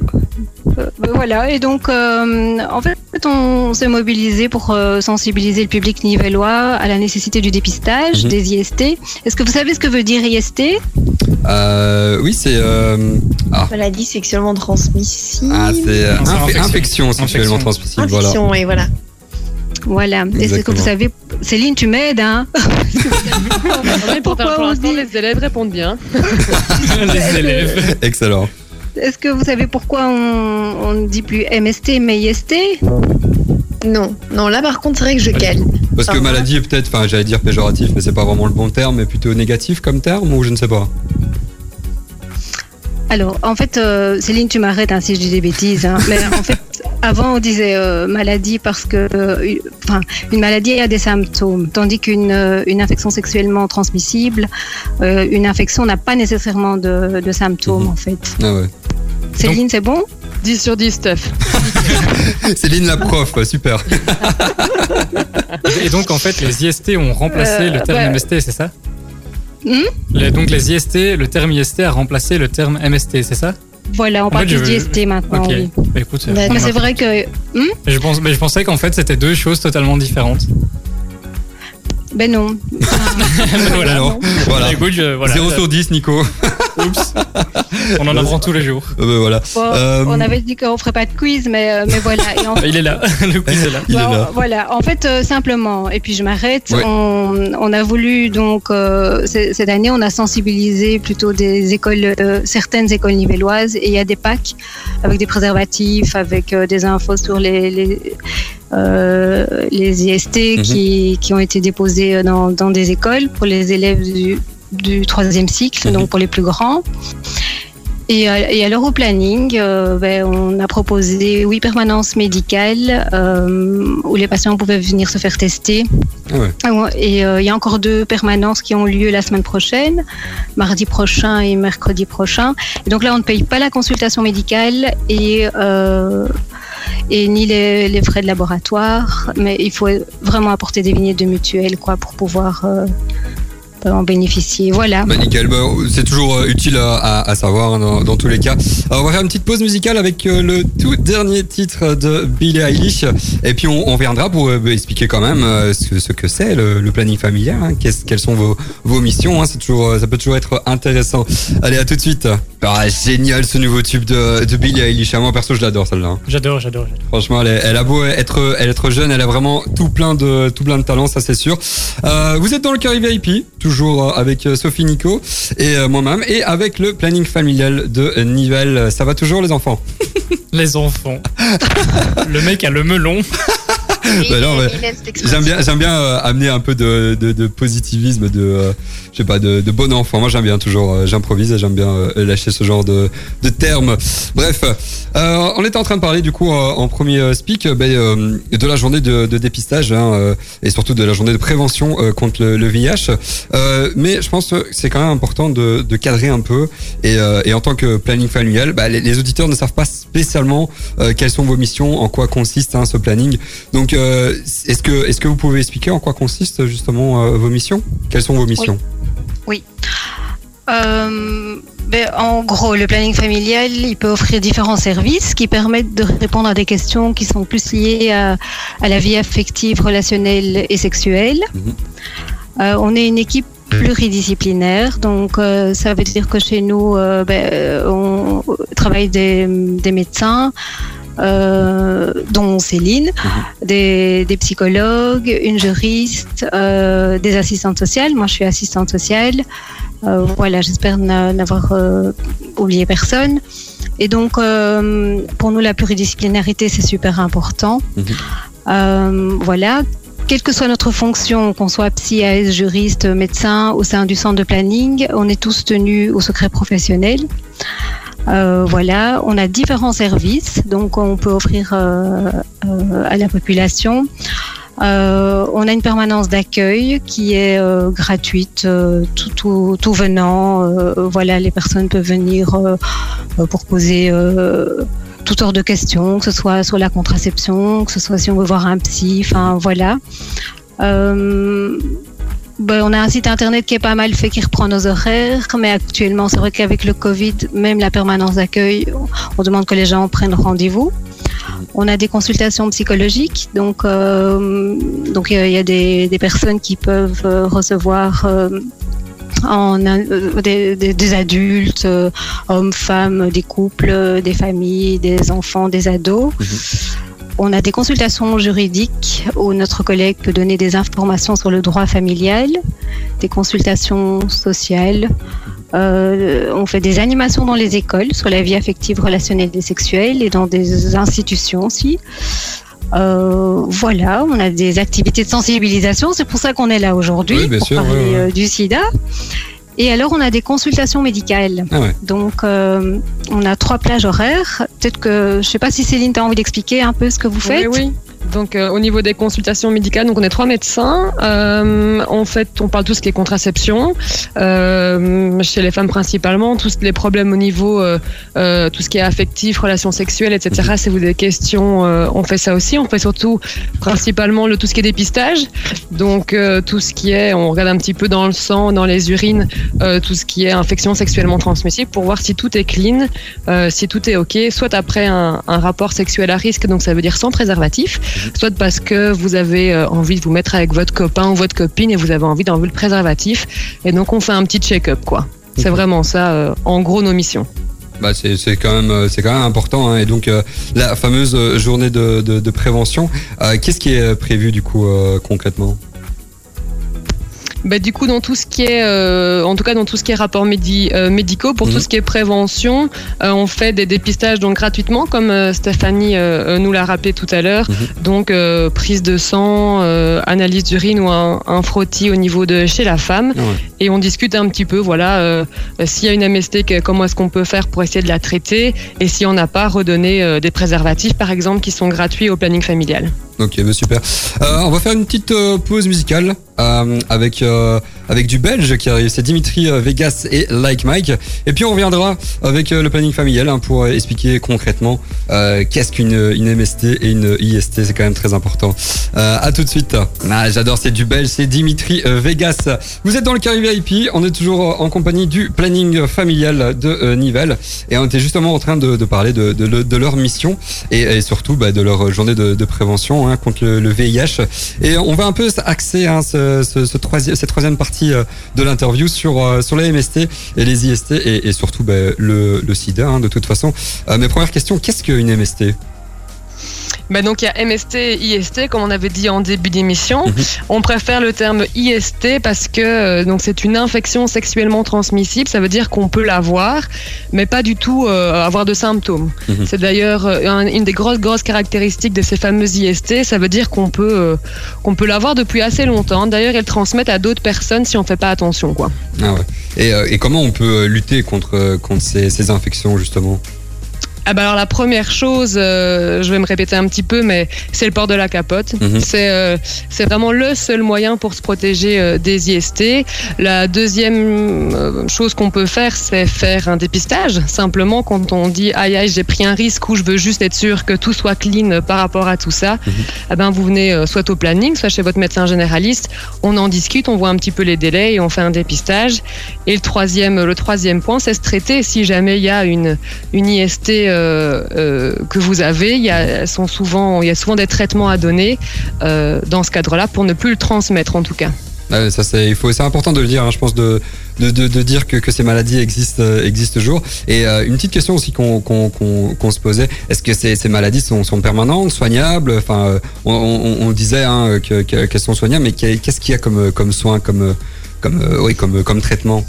S8: bah, voilà, et donc euh, en fait on s'est mobilisé pour euh, sensibiliser le public nivellois à la nécessité du dépistage
S1: Mhm.
S8: des IST. Est-ce que vous savez ce que veut dire IST
S1: Euh, oui, c'est euh, ah,
S6: Maladie sexuellement transmissible.
S1: ah, c'est euh, inf-
S5: infection.
S1: infection sexuellement
S5: Infection.
S1: transmissible. Voilà.
S6: Infection, et voilà.
S8: Voilà. Est-ce que
S1: Exactement.
S8: vous savez, Céline, tu m'aides, hein *laughs* Pourquoi
S9: pour
S8: on dit-
S9: les élèves répondent bien. *laughs*
S5: les élèves.
S1: Excellent.
S8: Est-ce que vous savez pourquoi on ne dit plus MST mais IST
S6: Non, non, là par contre, c'est vrai que je cale.
S1: Parce que maladie est peut-être, enfin j'allais dire péjoratif, mais c'est pas vraiment le bon terme, mais plutôt négatif comme terme ou je ne sais pas?
S8: Alors, en fait, euh, Céline, tu m'arrêtes hein, si je dis des bêtises. hein. Mais en fait, avant, on disait euh, maladie parce que, euh, une- enfin, une maladie a des symptômes, tandis qu'une euh, une infection sexuellement transmissible, euh, une infection n'a pas nécessairement de, de symptômes,
S1: Mhm.
S8: en fait.
S1: Ah ouais.
S8: Céline, c'est bon?
S9: 10 sur 10, Steph. *laughs*
S1: Céline la prof, super.
S5: Et donc, en fait, les IST ont remplacé
S8: Euh,
S5: le terme
S8: bah-
S5: MST, c'est ça?
S8: Hmm?
S5: Les- Donc, les IST, le terme IST a remplacé le terme MST, c'est ça?
S8: Voilà, on
S5: En
S8: parle
S5: fait,
S8: plus
S5: je-
S8: d'IST maintenant.
S5: Ok.
S8: oui.
S5: Bah, écoute, on
S8: c'est vrai que
S5: Mais je, pense, mais je pensais qu'en fait, c'était deux choses totalement différentes.
S8: Ben non. *laughs*
S5: voilà.
S1: Alors, voilà.
S5: Bah, écoute, je- voilà.
S1: 0 sur 10, Nico.
S5: Oups. *laughs* *laughs* On en apprend tous les jours. *laughs*
S1: Euh, ben voilà.
S8: Bon,
S1: Euh,
S8: On avait dit qu'on ferait pas de quiz, mais, euh, mais voilà. Et en *laughs*
S5: Bah, il est là. Le quiz est là.
S1: Il est
S8: Bon,
S1: là.
S8: Voilà, en fait, euh, simplement, et puis je m'arrête,
S1: Ouais.
S8: on, on a voulu, donc, euh, cette année, on a sensibilisé plutôt des écoles, euh, certaines écoles nivelloises, et il y a des packs avec des préservatifs, avec euh, des infos sur les, les, euh, les IST
S1: Mhm.
S8: qui, qui ont été déposés dans, dans des écoles pour les élèves du, du troisième cycle,
S1: Mhm.
S8: donc pour les plus grands. Et, alors au planning, euh, ben, on a proposé huit permanences médicales euh, où les patients pouvaient venir se faire tester.
S1: Ah ouais.
S8: Ah Et euh, il y a encore deux permanences qui ont lieu la semaine prochaine, mardi prochain et mercredi prochain. Et donc là, on ne paye pas la consultation médicale et, euh, et ni les, les frais de laboratoire, mais il faut vraiment apporter des vignettes de mutuelle quoi, pour pouvoir euh, en bénéficier. Voilà.
S1: Bah nickel, bah, c'est toujours euh, utile à, à- à savoir hein, dans, dans tous les cas. Alors, on va faire une petite pause musicale avec euh, le tout dernier titre de Billie Eilish et puis on, on reviendra pour euh, expliquer quand même euh, ce, ce que c'est le, le planning familial, hein, quelles sont vos, vos missions, hein, c'est toujours, ça peut toujours être intéressant. Allez, à tout de suite. Ah, génial ce nouveau tube de, de Billie Eilish, Ah, moi perso je l'adore celle-là. hein.
S5: J'adore, j'adore.
S1: Franchement, elle, elle a beau être, elle être jeune, elle a vraiment tout plein de, tout plein de talents, ça c'est sûr. Euh, vous êtes dans le carré VIP, toujours euh, avec euh, Sophie Nico et euh, moi-même, et avec le planning familial de Nivelles. Ça va toujours les enfants? *laughs*
S5: Les enfants. le mec a le melon. *laughs* *laughs*
S1: Bah non, mais. J'aime bien, j'aime bien euh, amener un peu de, de, de positivisme, de, euh, je sais pas, de, de bon enfant. Moi, j'aime bien toujours, euh, j'improvise et j'aime bien euh, lâcher ce genre de, de termes. Bref, euh, on était en train de parler du coup euh, en premier speak euh, de la journée de, de dépistage hein, euh, et surtout de la journée de prévention euh, contre le, le VIH. Euh, mais je pense que c'est quand même important de, de cadrer un peu et, euh, et en tant que planning familial, bah, les, les auditeurs ne savent pas spécialement euh, quelles sont vos missions, en quoi consiste hein, ce planning. Donc, euh, est-ce que, est-ce que vous pouvez expliquer en quoi consistent justement euh, vos missions? Quelles sont vos missions?
S8: Euh, ben, en gros, le planning familial, il peut offrir différents services qui permettent de répondre à des questions qui sont plus liées à, à la vie affective, relationnelle et sexuelle.
S1: Mhm.
S8: Euh, on est une équipe pluridisciplinaire, donc euh, ça veut dire que chez nous, euh, ben, on travaille des, des médecins. Euh, dont Céline, des, des psychologues, une juriste, euh, des assistantes sociales. Moi, je suis assistante sociale. Euh, voilà, j'espère n'a- n'avoir euh, oublié personne. Et donc, pour nous, la pluridisciplinarité, c'est super important.
S1: Mhm.
S8: Voilà. Quelle que soit notre fonction, qu'on soit psy, AS, juriste, médecin, au sein du centre de planning, on est tous tenus au secret professionnel. Euh, voilà, on a différents services, donc on peut offrir euh, euh, à la population. On a une permanence d'accueil qui est gratuite, tout, tout, venant. voilà, les personnes peuvent venir pour poser toutes sortes de questions, que ce soit sur la contraception, que ce soit si on veut voir un psy, enfin voilà. Ben, on a un site internet qui est pas mal fait, qui reprend nos horaires, mais actuellement, c'est vrai qu'avec le Covid, même la permanence d'accueil, on demande que les gens prennent rendez-vous. On a des consultations psychologiques, donc euh, donc il y a- des, personnes qui peuvent euh, recevoir euh, des, adultes, hommes, femmes, des couples, des familles, des enfants, des ados. On a des consultations juridiques où notre collègue peut donner des informations sur le droit familial, des consultations sociales. Euh, on fait des animations dans les écoles sur la vie affective, relationnelle et sexuelle et dans des institutions aussi. Euh, voilà, on a des activités de sensibilisation, c'est pour ça qu'on est là aujourd'hui,
S1: Oui,
S8: pour
S1: sûr,
S8: parler
S1: ouais, ouais.
S8: euh, du sida. Et alors, on a des consultations médicales.
S1: Ah ouais.
S8: Donc, euh, on a trois plages horaires. Peut-être que, je sais pas si Céline, tu as envie d'expliquer un peu ce que vous faites.
S9: Oui, oui. Donc, euh, au niveau des consultations médicales, donc on est trois médecins. Euh, en fait, on parle tout ce qui est contraception euh, chez les femmes principalement, tous les problèmes au niveau, tout ce qui est affectif, relations sexuelles, etc. Si vous avez des questions, on fait ça aussi. On fait surtout principalement le tout ce qui est dépistage. Donc, tout ce qui est, on regarde un petit peu dans le sang, dans les urines, tout ce qui est infection sexuellement transmissible pour voir si tout est clean, si tout est ok, soit après un, un rapport sexuel à risque, donc ça veut dire sans préservatif, soit parce que vous avez euh, envie de vous mettre avec votre copain ou votre copine et vous avez envie d'enlever le préservatif. Et donc on fait un petit check-up, quoi. C'est
S1: Ok.
S9: vraiment ça, euh, en gros, nos missions.
S1: Bah c'est c'est quand même euh, c'est quand même important hein. et donc euh, la fameuse journée de, de, de prévention euh, qu'est-ce qui est prévu du coup concrètement?
S9: Bah, du coup, dans tout ce qui est, euh, en tout cas dans tout ce qui est rapports médi- euh, médicaux, pour
S1: Mhm.
S9: tout ce qui est prévention, euh, on fait des dépistages donc gratuitement, comme Stéphanie nous l'a rappelé tout à l'heure.
S1: Mhm.
S9: Donc prise de sang, analyse d'urine ou un, un frottis au niveau de chez la femme,
S1: Ah
S9: et on discute un petit peu, voilà, s'il y a une MST, que- comment est-ce qu'on peut faire pour essayer de la traiter, et si on n'a pas redonné euh, des préservatifs, par exemple, qui sont gratuits au planning familial.
S1: Ok, bah super. Euh, on va faire une petite euh, pause musicale euh, avec euh, avec du belge qui arrive. C'est Dimitri euh, Vegas et Like Mike. Et puis on reviendra avec euh, le planning familial hein, pour expliquer concrètement qu'est-ce qu'une une MST et une IST. C'est quand même très important. À tout de suite. Ah, J'adore, c'est du belge. C'est Dimitri Vegas. Vous êtes dans le Carré VIP. On est toujours en compagnie du planning familial de Nivelles et on était justement en train de, de parler de, de, de leur mission et, et surtout bah, de leur journée de, de hein, contre le, VIH. Et on va un peu axer hein, cette troisième partie euh, de l'interview sur, euh, sur les MST et les IST et, surtout bah, le, SIDA hein, de toute façon. Euh, mes premières questions, qu'est-ce qu'une MST
S9: Bah donc il y a MST et IST comme on avait dit en début d'émission.
S1: Mhm.
S9: On préfère le terme IST parce que euh, donc c'est une infection sexuellement transmissible, ça veut dire qu'on peut l'avoir mais pas du tout euh, avoir de symptômes.
S1: Mhm.
S9: C'est d'ailleurs euh, un- une des grosses grosses caractéristiques de ces fameuses IST, ça veut dire qu'on peut euh, qu'on peut l'avoir depuis assez longtemps. D'ailleurs, elles transmettent à d'autres personnes si on fait pas attention quoi.
S1: ah ouais. et, euh, et comment on peut lutter contre, contre ces, ces infections justement?
S9: Ah bah alors la première chose, euh, je vais me répéter un petit peu, mais c'est le port de la capote.
S1: Mhm.
S9: C'est euh, c'est vraiment le seul moyen pour se protéger euh, des IST. La deuxième euh, chose qu'on peut faire, c'est faire un dépistage. Simplement, quand on dit aïe aïe, j'ai pris un risque ou je veux juste être sûr que tout soit clean euh, par rapport à tout ça, eh ben vous venez soit au planning, soit chez votre médecin généraliste. On en discute, on voit un petit peu les délais et on fait un dépistage. Et le troisième, le troisième point, c'est se traiter si jamais il y a une une IST que vous avez, il y a, sont souvent, y a souvent des traitements à donner euh, dans ce cadre-là pour ne plus le transmettre en tout cas.
S1: Ah ça c'est il faut c'est important de le dire hein, je pense de de, de, dire que, que ces maladies existent euh, existent toujours. Et euh, une petite question aussi qu'on qu'on qu'on qu'on se posait est-ce que ces, maladies sont, sont permanentes soignables? Enfin euh, on, disait hein, que que- qu'elles sont soignables mais qu'est- qu'est-ce qu'il y a comme comme soin comme comme euh, oui comme comme traitement?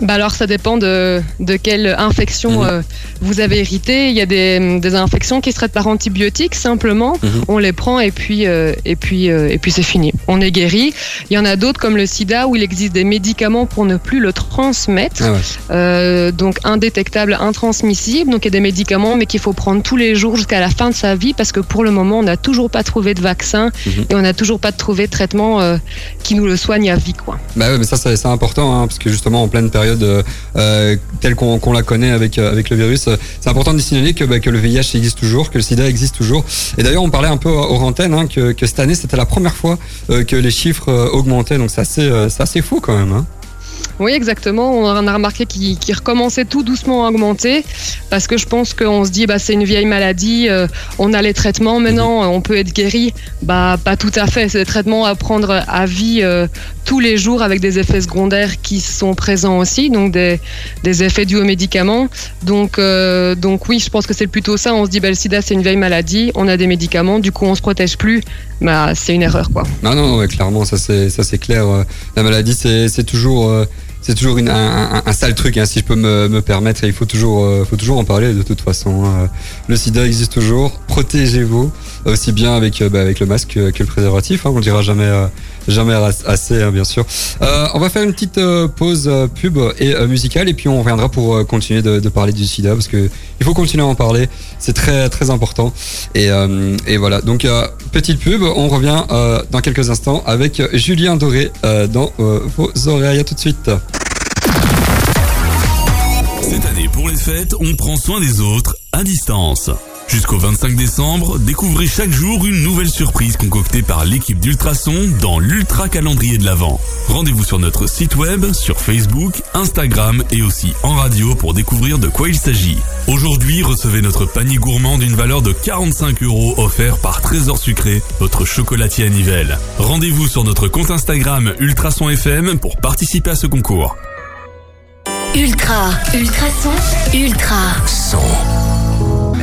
S9: Bah alors ça dépend de, de quelle infection
S1: Mhm.
S9: euh, vous avez hérité. Il y a des, des infections qui se traitent par antibiotiques simplement.
S1: Mhm.
S9: On les prend et puis euh, et puis euh, et puis c'est fini. On est guéri. Il y en a d'autres comme le SIDA où il existe des médicaments pour ne plus le transmettre.
S1: ah ouais.
S9: Donc indétectable, intransmissible. Donc il y a des médicaments, mais qu'il faut prendre tous les jours jusqu'à la fin de sa vie parce que pour le moment, on n'a toujours pas trouvé de vaccin
S1: Mhm.
S9: et on n'a toujours pas trouvé de traitement qui nous le soigne à vie, quoi.
S1: Bah ouais, mais ça c'est c'est important hein, parce que justement en pleine période euh, euh, telle qu'on la connaît avec euh, avec le virus, c'est important de signaler que bah, que le VIH existe toujours, que le SIDA existe toujours. Et d'ailleurs on parlait un peu hors antenne hein, que que cette année c'était la première fois que les chiffres augmentaient, donc c'est assez c'est assez fou quand même. Hein.
S9: Oui, exactement. On a remarqué qu'il qu'il recommençait tout doucement à augmenter parce que je pense qu'on se dit bah c'est une vieille maladie, euh, on a les traitements maintenant, euh, on peut être guéri. Bah pas tout à fait. C'est des traitements à prendre à vie euh, tous les jours avec des effets secondaires qui sont présents aussi, donc des, des effets dus aux médicaments. Donc euh, donc oui, je pense que c'est plutôt ça. On se dit bah le SIDA c'est une vieille maladie, on a des médicaments, du coup on se protège plus. Bah c'est une erreur quoi.
S1: Non non ouais, clairement ça c'est clair. euh, La maladie c'est toujours euh, c'est toujours une, un, sale truc hein, si je peux me, me permettre. Et il faut toujours euh, faut toujours en parler de toute façon. hein. Le SIDA existe toujours. Protégez-vous aussi bien avec euh, bah, avec le masque que, le préservatif. Hein, on le dira jamais euh, jamais as- assez hein, bien sûr. Euh, on va faire une petite pause pub et musicale et puis on reviendra pour continuer de, de parler du SIDA parce que il faut continuer à en parler. C'est très très important. Et, et voilà. Donc petite pub. On revient dans quelques instants avec Julien Doré dans vos oreilles. À tout de suite.
S7: Cette année, pour les fêtes, on prend soin des autres à distance. Jusqu'au 25 décembre, découvrez chaque jour une nouvelle surprise concoctée par l'équipe d'Ultrason dans l'Ultra Calendrier de l'Avent. Rendez-vous sur notre site web, sur Facebook, Instagram et aussi en radio pour découvrir de quoi il s'agit. Aujourd'hui, recevez notre panier gourmand d'une valeur de 45 euros offert par Trésor Sucré, votre chocolatier à Nivelles. Rendez-vous sur notre compte Instagram Ultrason FM pour participer à ce concours.
S3: Ultra, ultrason, ultra.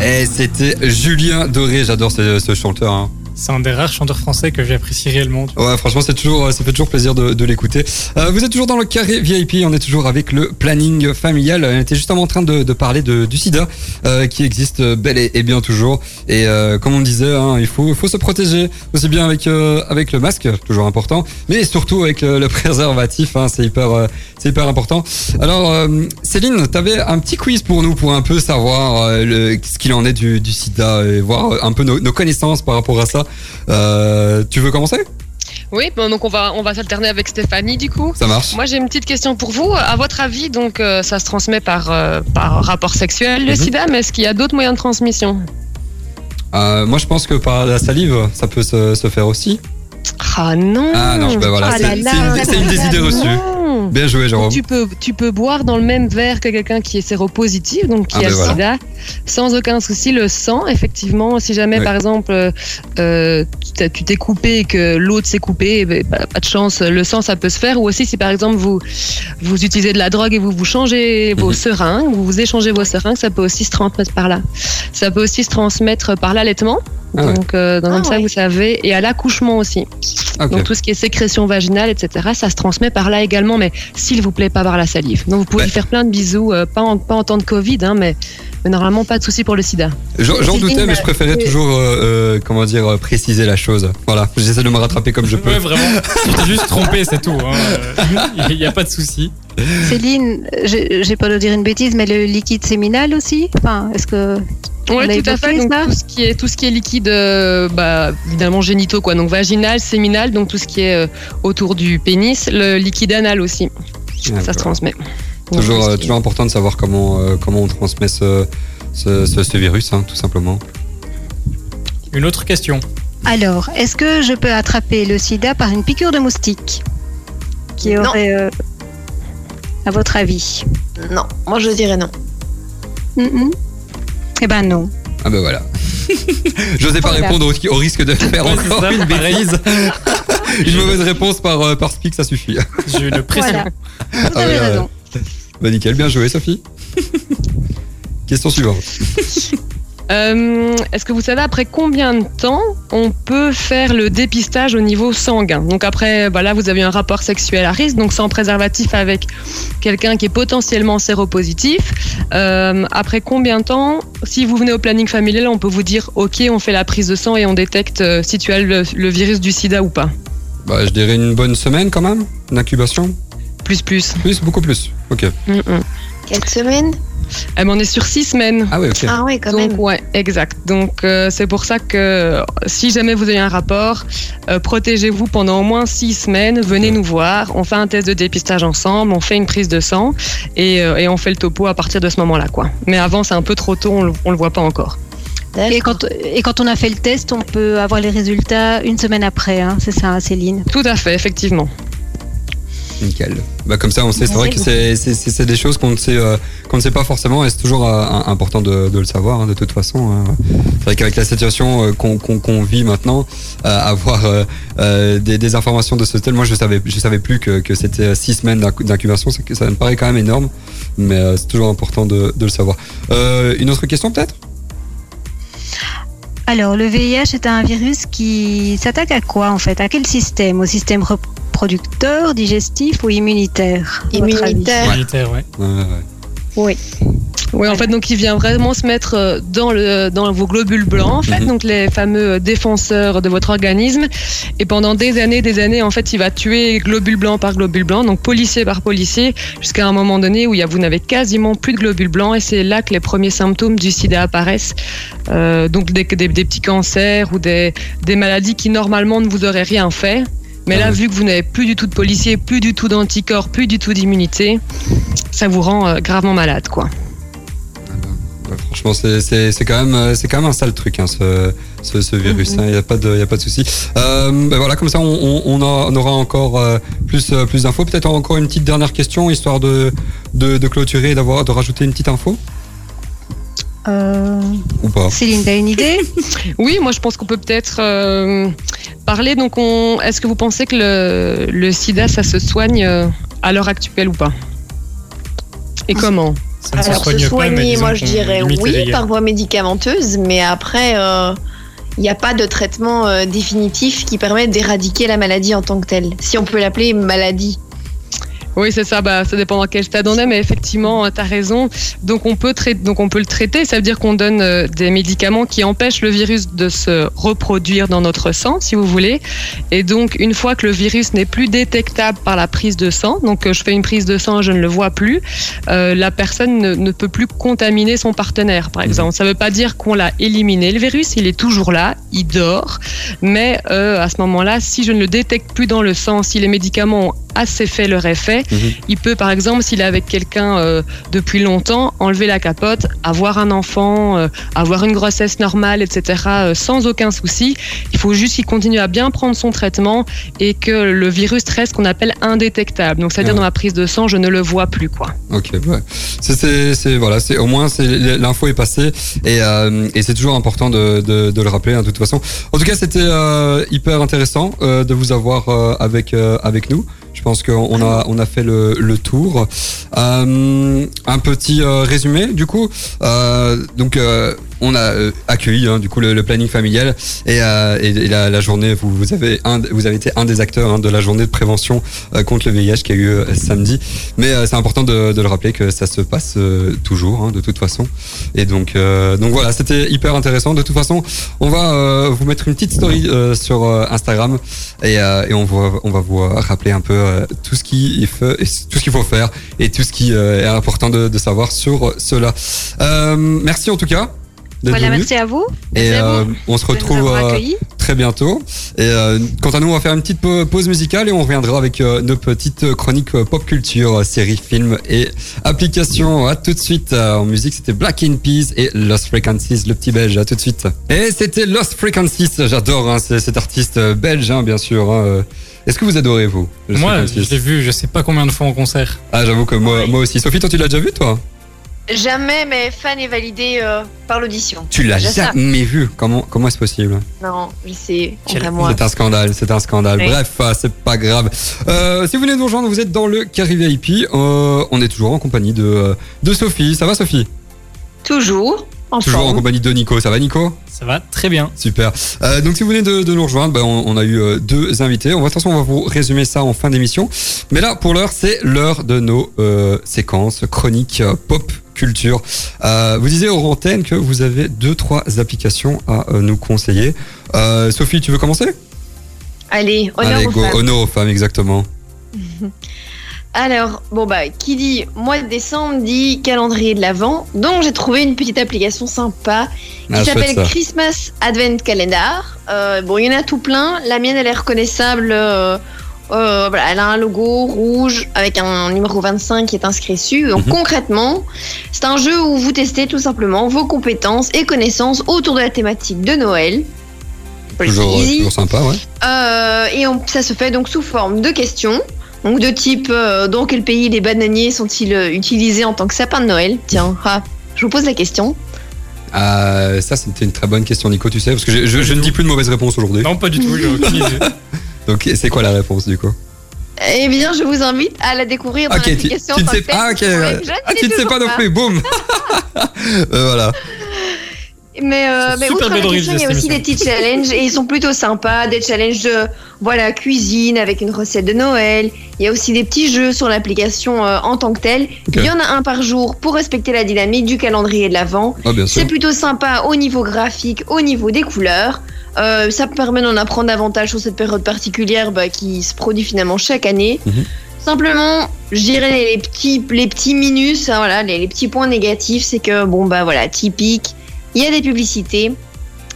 S1: Et c'était Julien Doré, j'adore ce, ce chanteur. hein.
S5: C'est un des rares chanteurs français que j'apprécie réellement.
S1: Ouais, franchement, c'est toujours, ça fait toujours plaisir de, de l'écouter. Euh, vous êtes toujours dans le carré VIP, on est toujours avec le planning familial. On était justement en train de, de parler de, du sida, euh, qui existe bel et, bien toujours. Et euh, comme on disait, hein, il faut, faut se protéger aussi bien avec, euh, avec le masque, toujours important, mais surtout avec le, préservatif, hein, c'est hyper, euh, c'est hyper important. Alors, euh, Céline, tu avais un petit quiz pour nous pour un peu savoir euh, le- ce qu'il en est du, du sida et voir un peu nos connaissances par rapport à ça. Euh, tu veux commencer?
S9: Oui, bon, donc on va, on va s'alterner avec Stéphanie du coup.
S1: Ça marche
S9: Moi j'ai une petite question pour vous. À votre avis, donc euh, ça se transmet par, euh, par rapport sexuel, le
S1: Mhm.
S9: sida, mais est-ce qu'il y a d'autres moyens de transmission?
S1: Euh, moi, je pense que par la salive, ça peut se, se faire aussi.
S9: Ah non
S1: Ah non, ben voilà,
S9: Ah
S1: une, c'est une des idées reçues.
S9: Non.
S1: Bien joué, Jérôme.
S9: Tu peux, tu peux boire dans le même verre que quelqu'un qui est séropositif, donc qui
S1: Ah
S9: a
S1: ben
S9: le
S1: voilà.
S9: sida, sans aucun souci. Le sang, effectivement, si jamais par exemple euh, tu t'es- coupé et que l'autre s'est coupé, eh ben, pas, pas de chance, le sang ça peut se faire. Ou aussi si par exemple vous, vous utilisez de la drogue et vous vous changez vos
S1: Mhm.
S9: seringues, vous vous échangez vos seringues, ça peut aussi se transmettre par là. Ça peut aussi se transmettre par l'allaitement.
S1: Ah ouais.
S9: Donc, euh, donc
S6: Ah
S9: comme ça, vous savez, et à l'accouchement aussi. Donc tout ce qui est sécrétion vaginale, etc., ça se transmet par là également, mais s'il vous plaît, pas par la salive. Donc vous pouvez
S1: Ouais.
S9: lui faire plein de bisous, euh, pas, en, pas en temps de Covid, hein, mais, mais normalement pas de souci pour le sida.
S1: J'en doutais, mais je préférais toujours, euh, euh, comment dire, euh, préciser la chose. Voilà, j'essaie de me rattraper comme je peux.
S5: Ouais, vraiment. tu t'es juste trompé, c'est tout. *laughs* Il n'y a pas de souci.
S8: Céline, j'ai peur de dire une bêtise, mais le liquide séminal aussi? Enfin, est-ce que.
S9: Oui, tout à fait. Donc tout ce qui est tout ce qui est liquide, euh, bah, évidemment génitaux, quoi. Donc vaginal, séminal, donc tout ce qui est euh, autour du pénis, le liquide anal aussi,
S1: Ah,
S9: ça se transmet. Donc,
S1: Toujours, euh, toujours important de savoir comment, euh, comment on transmet ce, ce, ce, ce virus, hein, tout simplement.
S5: Une autre question.
S8: Alors, est-ce que je peux attraper le sida par une piqûre de moustique Qui
S6: Non.
S8: aurait. euh, à votre avis
S6: Non, moi je dirais non.
S8: Mhm. Eh ben non.
S1: Ah ben voilà. *laughs* J'osais pas
S8: Voilà.
S1: répondre au, au risque de *laughs* faire encore
S5: ça,
S1: une bêtise. *laughs* une mauvaise réponse par, euh, par speak, ça suffit.
S5: J'ai une pression.
S8: Voilà. Vous
S1: Ah
S8: avez
S1: ouais,
S8: raison. *laughs*
S1: Bah nickel, bien joué Sophie. *laughs* Question suivante.
S9: Euh, Est-ce que vous savez après combien de temps on peut faire le dépistage au niveau sanguin? Donc après, bah là, vous avez un rapport sexuel à risque, donc sans préservatif avec quelqu'un qui est potentiellement séropositif. Euh, après combien de temps, si vous venez au planning familial, on peut vous dire, ok, on fait la prise de sang et on détecte euh, si tu as le, le virus du SIDA ou pas?
S1: Bah je dirais une bonne semaine quand même, d'incubation.
S9: Plus plus.
S1: Plus, beaucoup plus. Ok.
S9: Mm, mm.
S6: Quatre semaines
S9: Eh ben, on est sur six semaines.
S1: Ah ouais, ok.
S6: Ah ouais, quand
S9: Donc
S6: même.
S9: ouais, exact. Donc euh, c'est pour ça que si jamais vous avez un rapport, euh, protégez-vous pendant au moins six semaines. Venez nous voir. On fait un test de dépistage ensemble, on fait une prise de sang et, euh, et on fait le topo à partir de ce moment-là, quoi. Mais avant, c'est un peu trop tôt, on le, on le voit pas encore.
S8: Et quand, et quand on a fait le test, on peut avoir les résultats une semaine après, hein, c'est ça, Céline
S9: Tout à fait, effectivement.
S1: Nickel. Bah comme ça on sait, c'est vrai que c'est des choses qu'on ne sait euh, qu'on ne sait pas forcément et c'est toujours euh, important de, de le savoir hein, de toute façon. hein. C'est vrai qu'avec la situation euh, qu'on vit maintenant, euh, avoir euh, euh, des, des informations de ce tel, moi je savais je savais plus que, que c'était six semaines d'incu- d'incubation, ça, me paraît quand même énorme, mais euh, c'est toujours important de, de le savoir. Euh, une autre question peut-être?
S8: Alors, le VIH est un virus qui s'attaque à quoi en fait? À quel système? Au système reproducteur, digestif ou immunitaire
S6: Immunitaire.
S5: Militaire, ouais.
S1: Ouais, ouais.
S8: Oui.
S9: Oui, en fait, donc il vient vraiment se mettre euh, dans, le, dans vos globules blancs, en fait,
S1: Mhm.
S9: donc les fameux défenseurs de votre organisme. Et pendant des années, des années, en fait, il va tuer globule blanc par globule blanc, donc policier par policier, jusqu'à un moment donné où il y a, vous n'avez quasiment plus de globules blancs. Et c'est là que les premiers symptômes du sida apparaissent. Euh, donc des, des, des petits cancers ou des, des maladies qui normalement ne vous auraient rien fait. Mais là, vu que vous n'avez plus du tout de policiers, plus du tout d'anticorps, plus du tout d'immunité, ça vous rend euh, gravement malade, quoi.
S1: Ouais, franchement, c'est- c'est c'est quand même euh, c'est quand même un sale truc, hein, ce, ce, ce virus. Il n'y a pas de y a pas de souci. Euh, ben voilà, comme ça, on, on, aura encore euh, plus plus d'infos. Peut-être encore une petite dernière question, histoire de de, de clôturer et d'avoir de rajouter une petite info
S8: Euh,
S1: ou pas
S8: Céline, t'as une idée *laughs*
S9: Oui, moi je pense qu'on peut peut-être euh, parler. Donc, on... est-ce que vous pensez que le, le sida, ça se soigne euh, à l'heure actuelle ou pas? Et comment?
S5: Ça ne se
S6: Alors, se
S5: soigne pas, mais
S6: soigner, moi je dirais oui, par voie médicamenteuse, mais après, euh, il n'y a pas de traitement euh, définitif qui permet d'éradiquer la maladie en tant que telle. Si on peut l'appeler maladie.
S9: Oui, c'est ça. Bah, ça dépend dans quel stade on est, mais effectivement, tu as raison. Donc on peut traiter, donc on peut le traiter. Ça veut dire qu'on donne euh, des médicaments qui empêchent le virus de se reproduire dans notre sang, si vous voulez. Et donc une fois que le virus n'est plus détectable par la prise de sang, donc euh, je fais une prise de sang, je ne le vois plus, euh, la personne ne, ne peut plus contaminer son partenaire, par exemple. Ça ne veut pas dire qu'on l'a éliminé le virus, il est toujours là, il dort, mais euh, à ce moment-là, si je ne le détecte plus dans le sang, si les médicaments ont assez fait leur effet,
S1: Mhm.
S9: il peut, par exemple, s'il est avec quelqu'un euh, depuis longtemps, enlever la capote, avoir un enfant, euh, avoir une grossesse normale, etc., euh, sans aucun souci. Il faut juste qu'il continue à bien prendre son traitement et que le virus reste ce qu'on appelle indétectable. Donc, c'est-à-dire
S1: Ouais.
S9: dans ma prise de sang, je ne le vois plus, quoi.
S1: Ok, ouais. C'est, voilà, c'est au moins c'est l'info est passée et, et c'est toujours important de, de, de le rappeler hein, de toute façon. En tout cas, c'était hyper intéressant de vous avoir avec avec nous. Je pense qu'on a fait le, tour. Euh, un petit euh, résumé du coup. Euh, donc on a euh, accueilli hein, du coup le, le planning familial et, euh, et, la, la journée vous, vous avez un, vous avez été un des acteurs hein, de la journée de prévention euh, contre le VIH qui a eu euh, samedi. Mais euh, c'est important de, de le rappeler que ça se passe euh, toujours, hein, de toute façon. Et donc, donc voilà, c'était hyper intéressant. De toute façon, on va vous mettre une petite story sur Instagram et, et on, va, on va vous rappeler un peu tout ce qui qu'il faut faire et tout ce qui est important de, de savoir sur cela. Merci en tout cas. D'être
S8: Voilà,
S1: venu.
S8: merci à vous.
S1: Et euh,
S8: vous
S1: on se retrouve euh, très bientôt. Et euh, quant à nous, on va faire une petite pa- pause musicale et on reviendra avec euh, nos petites chroniques pop culture, séries, films et applications. À tout de suite. Euh, en musique, c'était Black in Peas et Lost Frequencies, le petit belge. À tout de suite. Et c'était Lost Frequencies. J'adore hein, cet artiste belge, hein, bien sûr. hein. Est-ce que vous adorez vous
S5: Moi, je l'ai vu, je sais pas combien de fois en concert.
S1: Ah, j'avoue que moi, moi aussi. Sophie, toi, tu l'as déjà vu, toi?
S6: Jamais, mais fan est validé euh, par l'audition.
S1: Tu l'as jamais vu. Comment, comment est-ce possible?
S6: Non, je sais.
S1: C'est un scandale, c'est un scandale.
S6: Oui.
S1: Bref, ah, c'est pas grave. Euh, si vous venez de nous rejoindre, vous êtes dans le Carré VIP. Euh, on est toujours en compagnie de, de Sophie. Ça va, Sophie?
S6: Toujours en
S1: Toujours en compagnie de Nico. Ça va, Nico?
S5: Ça va très bien.
S1: Super. Euh, donc si vous venez de, de nous rejoindre, ben, on, on a eu euh, deux invités. On va, de toute façon, on va vous résumer ça en fin d'émission. Mais là, pour l'heure, c'est l'heure de nos euh, séquences chroniques euh, pop culture. Euh, vous disiez aux antennes que vous avez deux, trois applications à euh, nous conseiller. Euh, Sophie, tu veux commencer?
S6: Allez, honneur
S1: Allez,
S6: aux
S1: go,
S6: femmes.
S1: honneur aux femmes, exactement. *laughs*
S6: Alors, bon bah, qui dit mois de décembre dit calendrier de l'Avent. Donc j'ai trouvé une petite application sympa qui
S1: Ah,
S6: s'appelle. Christmas Advent Calendar. Euh, bon, il y en a tout plein. La mienne, elle est reconnaissable. euh, euh, voilà, elle a un logo rouge avec un numéro 25 qui est inscrit dessus. Donc
S1: Mhm.
S6: concrètement, c'est un jeu où vous testez tout simplement vos compétences et connaissances autour de la thématique de Noël.
S1: Toujours, toujours sympa, ouais.
S6: Et on- ça se fait donc sous forme de questions. Donc de type euh, dans quel pays les bananiers sont-ils euh, utilisés en tant que sapin de Noël? Tiens, ah, je vous pose la question.
S1: Euh, ça, c'était une très bonne question, Nico, tu sais, parce que je, je- je ne dis plus de mauvaises réponses aujourd'hui.
S5: Non, pas du tout, j'ai aucune idée. *laughs*
S1: Donc, c'est quoi la réponse, du coup?
S6: Eh bien, je vous invite à la découvrir dans
S1: Ok, tu,
S6: l'application.
S1: tu ne sais pas, ok.
S6: Je ne
S1: Ah, tu ne sais pas non plus, boum *laughs* Euh, Voilà.
S6: Mais, euh, mais outre la question, il y a aussi des petits challenges et ils sont plutôt sympas. Des challenges de voilà, cuisine avec une recette de Noël. Il y a aussi des petits jeux sur l'application euh, en tant que telle. Il y en a un par jour pour respecter la dynamique du calendrier de l'Avent.
S1: Ah.
S6: C'est plutôt sympa au niveau graphique, au niveau des couleurs. Euh, ça permet d'en apprendre davantage sur cette période particulière bah, qui se produit finalement chaque année.
S1: Mhm.
S6: Simplement, je dirais les, les petits, les petits minus, hein, voilà, les, les petits points négatifs, c'est que bon bah voilà, typique, il y a des publicités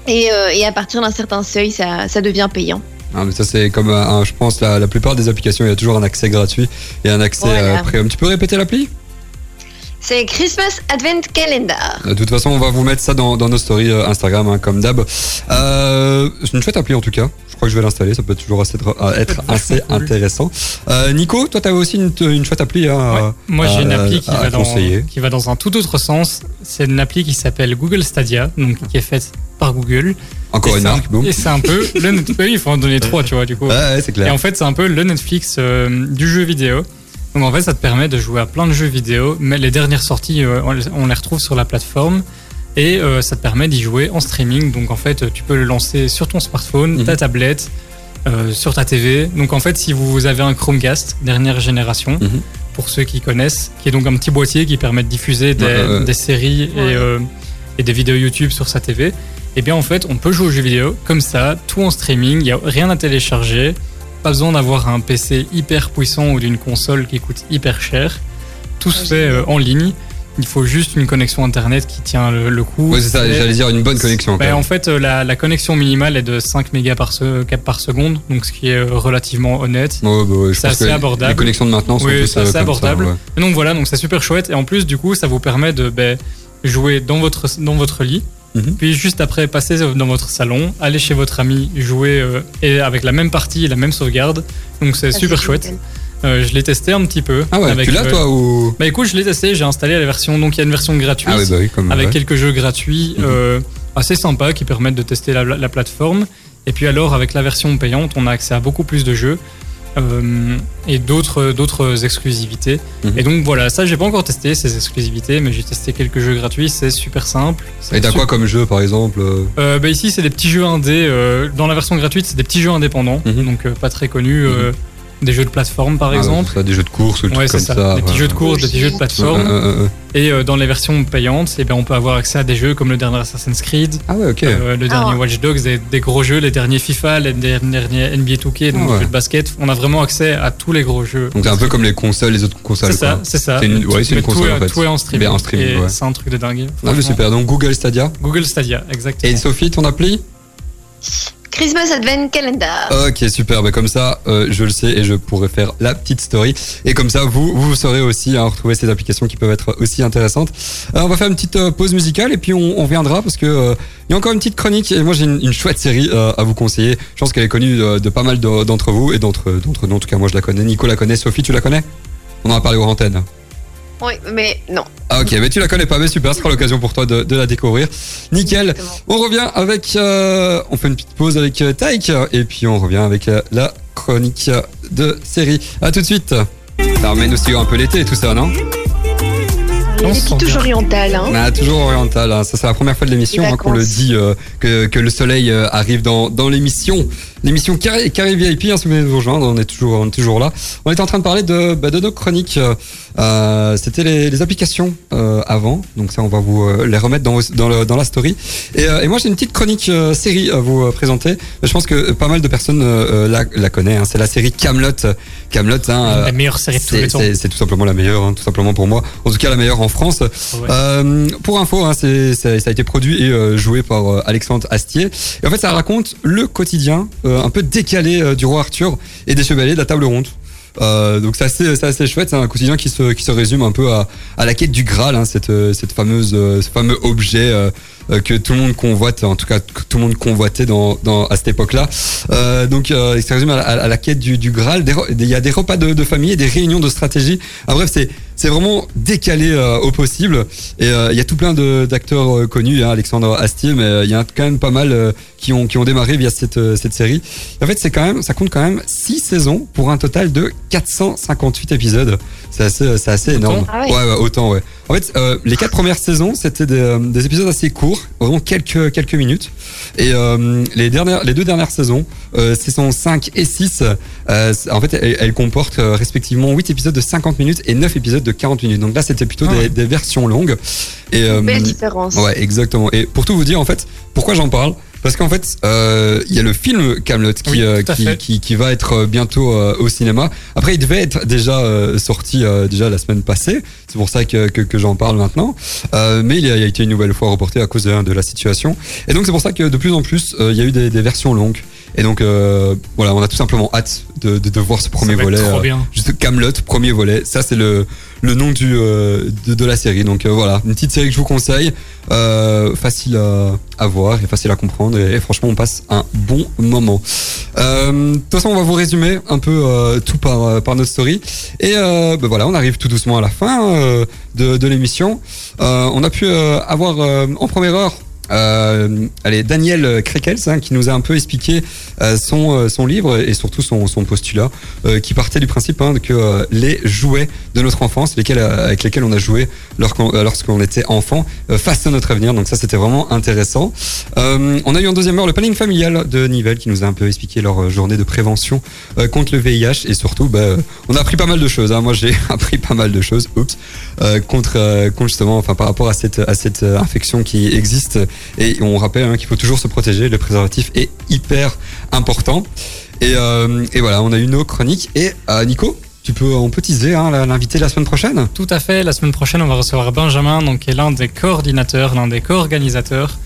S6: et, euh, et à partir d'un certain seuil, ça, ça devient payant.
S1: Ah, mais ça, c'est comme, un, un- je pense, la, la plupart des applications, il y a toujours un accès gratuit et un accès
S6: Voilà.
S1: euh, premium. Tu peux répéter l'appli?
S6: C'est Christmas Advent Calendar.
S1: De toute façon, on va vous mettre ça dans, dans nos stories euh, Instagram, hein, comme d'hab. Euh, c'est une chouette appli en tout cas. Je crois que je vais l'installer. Ça peut toujours assez, euh, être assez
S5: cool.
S1: intéressant. Euh, Nico, toi, t'avais aussi une, une chouette appli à,
S5: Ouais. Moi, j'ai une appli qui va, dans,
S1: conseiller.
S5: qui va dans un tout autre sens. C'est une appli qui s'appelle Google Stadia, donc qui est faite par Google.
S1: Encore
S5: Et
S1: une marque, boum.
S5: Et c'est un peu le Net- oui, il faut en donner trois, tu vois, du coup.
S1: Ouais, ouais, c'est
S5: Et en fait, c'est un peu le Netflix euh, du jeu vidéo. Donc en fait, ça te permet de jouer à plein de jeux vidéo, mais les dernières sorties, euh, on, les, retrouve sur la plateforme. Et euh, ça te permet d'y jouer en streaming. Donc en fait, tu peux le lancer sur ton smartphone,
S1: Mhm.
S5: ta tablette, euh, sur ta TV. Donc en fait, si vous avez un Chromecast dernière génération,
S1: Mhm.
S5: pour ceux qui connaissent, qui est donc un petit boîtier qui permet de diffuser des,
S1: Ouais, ouais, ouais.
S5: des séries et, euh, des vidéos YouTube sur sa TV, et bien en fait, on peut jouer aux jeux vidéo comme ça, tout en streaming, il n'y a rien à télécharger, pas besoin d'avoir un PC hyper puissant ou d'une console qui coûte hyper cher. Tout se
S6: Ouais,
S5: fait euh, en ligne. Il faut juste une connexion internet qui tient le, le coup.
S1: Ouais, c'est ça,
S5: Et-
S1: j'allais dire une bonne connexion.
S5: bah,
S1: même.
S5: en fait, euh, la, la connexion minimale est de 5 mégas par, se- par seconde, donc ce qui est euh, relativement honnête.
S1: Ouais, bah ouais,
S5: c'est assez abordable.
S1: Les connexions de maintenant sont
S5: Oui,
S1: euh,
S5: assez abordable.
S1: Ça, ouais.
S5: Et donc voilà, donc c'est super chouette. Et en plus, du coup, ça vous permet de ben, jouer dans votre, dans votre lit.
S1: Mhm.
S5: Puis juste après, passer dans votre salon, aller chez votre ami, jouer euh, et avec la même partie et la même sauvegarde. Donc c'est
S6: Ah,
S5: super chouette. Euh, je l'ai testé un petit peu.
S1: Ah ouais,
S5: avec,
S1: tu l'as
S5: euh,
S1: toi ou?
S5: Bah écoute, je l'ai testé, j'ai installé la version. Donc il y a une version gratuite
S1: Ah oui, bah oui, comme
S5: avec
S1: ouais.
S5: quelques jeux gratuits
S1: Mhm.
S5: euh, assez sympas qui permettent de tester la, la plateforme. Et puis alors, avec la version payante, on a accès à beaucoup plus de jeux et d'autres d'autres exclusivités.
S1: Mhm.
S5: Et donc voilà, ça j'ai pas encore testé ces exclusivités, mais j'ai testé quelques jeux gratuits, c'est super simple.
S1: Et t'as
S5: super-
S1: quoi comme jeu par exemple euh,
S5: euh, bah ici c'est des petits jeux indés. euh, dans la version gratuite, c'est des petits jeux indépendants,
S1: Mhm.
S5: donc euh, pas très connus. euh, des jeux de plateforme par
S1: ah,
S5: exemple.
S1: ça, Des jeux de course ou des
S5: Ouais,
S1: comme
S5: ça.
S1: ça.
S5: Des petits
S1: ouais.
S5: jeux de course, des petits jeux de plateforme.
S1: Euh, euh, euh.
S5: Et euh, dans les versions payantes, eh ben, on peut avoir accès à des jeux comme le dernier Assassin's Creed,
S1: Ah ouais,
S5: euh, le dernier
S6: Ah.
S5: Watch Dogs, des, des gros jeux, les derniers FIFA, les derniers NBA 2K, donc
S1: Ah ouais.
S5: les jeux de basket. On a vraiment accès à tous les gros jeux.
S1: Donc c'est un peu comme les consoles, les autres consoles.
S5: C'est ça, c'est ça.
S1: C'est une- ouais, c'est une
S5: tout
S1: console,
S5: est-
S1: en fait.
S5: Tout est en streaming.
S1: En streaming.
S5: C'est un truc de dingue.
S1: Ah, super. Donc Google Stadia.
S5: Google Stadia, exactement.
S1: Et Sophie, ton appli?
S6: Christmas Advent Calendar.
S1: Ok, super. Bah, comme ça, euh, je le sais et je pourrai faire la petite story. Et comme ça, vous, vous saurez aussi hein, retrouver ces applications qui peuvent être aussi intéressantes. Euh, on va faire une petite euh, pause musicale et puis on, on reviendra parce que euh, il y a encore une petite chronique et moi j'ai une, une chouette série euh, à vous conseiller. Je pense qu'elle est connue de pas mal de- d'entre vous et d'entre nous. En tout cas, moi je la connais. Nico la connaît. Sophie, tu la connais? On en a parlé aux antennes.
S6: Oui, mais non.
S1: Ah ok, mais tu la connais pas, mais super, ce sera l'occasion pour toi de, de la découvrir. Nickel.
S6: Exactement.
S1: On revient avec, euh, on fait une petite pause avec euh, Taïk et puis on revient avec euh, la chronique de série. À tout de suite. Ça ramène aussi un peu l'été et tout ça, non?
S5: On
S6: touches
S5: bien.
S6: orientales. Hein.
S1: Ah, toujours oriental. hein. Ça c'est la première fois de l'émission hein, qu'on le dit euh, que, que le soleil euh, arrive dans, dans l'émission. L'émission Carré, Carré VIP, hein, si vous de vous rejoindre, on est toujours, on est toujours là. On était en train de parler de, bah, de nos chroniques. euh, euh, C'était les, les applications euh, avant, donc ça on va vous euh, les remettre dans, vos- dans, le- dans la story. Et, euh, et moi j'ai une petite chronique euh, série à vous euh, présenter. Je pense que pas mal de personnes la, la connaissent. hein. C'est la série Camelot. Camelot, hein,
S5: La meilleure série de tous les temps.
S1: c'est- tout simplement la meilleure, hein, tout simplement pour moi. En tout cas la meilleure en France.
S5: Ouais.
S1: Euh, pour info, hein, c'est- ça, ça a été produit et euh, joué par euh, Alexandre Astier. Et en fait, ça raconte le quotidien euh, un peu décalé euh, du roi Arthur et des chevaliers de la table ronde. Euh, donc c'est assez, c'est assez chouette, c'est un quotidien qui se, qui se résume un peu à, à la quête du Graal, hein, cette, cette fameuse, euh, ce fameux objet euh, euh, que tout le monde convoite, en tout cas que tout le monde convoitait dans, dans, à cette époque-là. Euh, donc il se résume à, la- à la quête du, du Graal. Il y a des repas de, de famille des réunions de stratégie. Ah, bref, c'est c'est vraiment décalé euh, au possible. Et euh, il y a tout plein d'acteurs euh, connus, hein, Alexandre Astier, mais il y a quand même pas mal qui ont qui ont démarré via cette cette série. En fait, c'est quand même ça compte quand même six saisons pour un total de 458 épisodes. C'est assez c'est assez énorme.
S6: Ah ouais.
S1: ouais, ouais, autant ouais. En fait, euh, les quatre premières saisons, c'était des, euh, des épisodes assez courts, vraiment quelques quelques minutes. Et euh, les dernières les deux dernières saisons, euh, saison 5 et 6, euh, c'est- en fait, elles, elles comportent euh, respectivement 8 épisodes de 50 minutes et 9 épisodes de 40 minutes. Donc là, c'était plutôt
S5: Ah
S1: des,
S5: ouais.
S1: des versions longues. Et euh,
S6: Belle différence.
S1: Ouais, exactement. Et pour tout vous dire, en fait, pourquoi j'en parle? Parce qu'en fait, euh, il y a le film Camelot qui,
S5: Oui,
S1: euh, qui, qui, qui va être euh, bientôt euh, au cinéma. Après, il devait être déjà euh, sorti euh, déjà la semaine passée. C'est pour ça que, que, que j'en parle maintenant. Euh, mais il a, il a été une nouvelle fois reporté à cause de, de la situation. Et donc, c'est pour ça que de plus en plus, euh, il y a eu des, des versions longues. Et donc euh, voilà, on a tout simplement hâte de, de, de voir ce premier
S5: Ça
S1: volet.
S5: trop
S1: euh,
S5: bien.
S1: Juste Camelot, premier volet. Ça c'est le le nom du euh, de, de la série. Donc voilà, une petite série que je vous conseille, facile à, à voir et facile à comprendre. Et, et franchement, on passe un bon moment. De toute façon, on va vous résumer un peu tout par par notre story. Et euh, ben voilà, on arrive tout doucement à la fin euh, de, de l'émission. Euh, on a pu avoir en première heure. Euh, allez, Daniel Krekels hein, qui nous a un peu expliqué euh, son, euh, son livre et surtout son, son postulat euh, qui partait du principe hein, que euh, les jouets de notre enfance, lesquels, euh, avec lesquels on a joué lorsqu'on lorsqu'on était enfant, façonnent notre avenir. Donc ça, c'était vraiment intéressant. On a eu en deuxième heure le planning familial de Nivelles qui nous a un peu expliqué leur journée de prévention contre le VIH et surtout, bah, on a appris pas mal de choses. Hein. Moi, j'ai *laughs* appris pas mal de choses. Oups, contre, contre justement, enfin par rapport à cette à cette infection qui existe. Et on rappelle hein, qu'il faut toujours se protéger. Le préservatif est hyper important. Et, euh, et voilà, on a eu nos chroniques. Et euh, Nico, tu peux, on peut teaser hein, la- l'invité la semaine prochaine?
S5: Tout à fait. La semaine prochaine, on va recevoir Benjamin, donc, qui est l'un des coordinateurs, l'un des co-organisateurs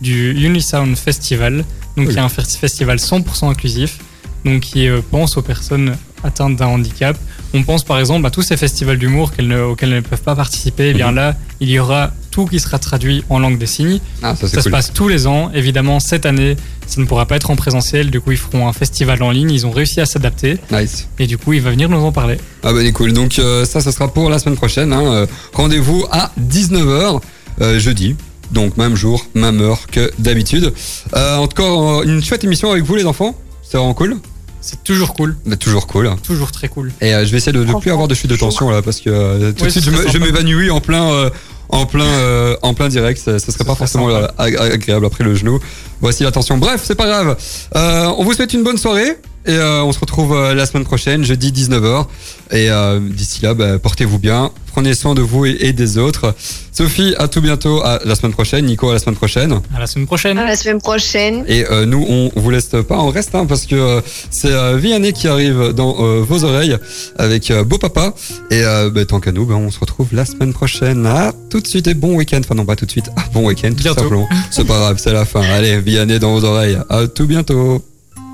S5: du Unisound Festival, donc
S1: Oui.
S5: qui est un fes- festival 100% inclusif, donc qui euh, pense aux personnes atteintes d'un handicap. On pense par exemple à tous ces festivals d'humour auxquels elles ne peuvent pas participer. Et bien
S1: Mhm.
S5: là, il y aura tout qui sera traduit en langue des signes.
S1: Ah, ça
S5: se passe tous les ans. Évidemment, cette année, ça ne pourra pas être en présentiel. Du coup, ils feront un festival en ligne. Ils ont réussi à s'adapter.
S1: Nice.
S5: Et du coup, il va venir nous en parler.
S1: Ah bah cool. Donc euh, ça, ça sera pour la semaine prochaine. Hein. Euh, Rendez-vous à 19h euh, jeudi. Donc même jour, même heure que d'habitude. Euh, en tout cas, une chouette émission avec vous les enfants. C'est vraiment cool.
S5: C'est toujours cool.
S1: Mais toujours cool.
S5: Toujours très cool.
S1: Et euh, je vais essayer de ne plus avoir de chute de tension là parce que euh, tout de suite je m'évanouis en plein euh, en plein euh, en plein direct. Ça, ça serait pas forcément agréable après le genou. Voici la tension. Bref, c'est pas grave. Euh, on vous souhaite une bonne soirée et euh, on se retrouve euh, la semaine prochaine, jeudi 19h. Et euh, d'ici là, bah, portez-vous bien, prenez soin de vous et, et des autres. Sophie, à tout bientôt, à la semaine prochaine. Nico, à la semaine prochaine.
S5: À la semaine prochaine.
S6: À la semaine prochaine.
S1: Et euh, nous, on vous laisse pas, on reste hein, parce que euh, c'est euh, Vianney qui arrive dans euh, vos oreilles avec euh, Beau Papa. Et euh, bah, tant qu'à nous, bah, on se retrouve la semaine prochaine. À tout de suite et bon week-end. Enfin non, pas tout de suite. Ah, bon week-end, tout
S5: Bientôt.
S1: simplement. C'est pas grave, c'est la fin. Allez, Vianney dans vos oreilles. À tout bientôt.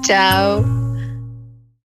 S6: Ciao.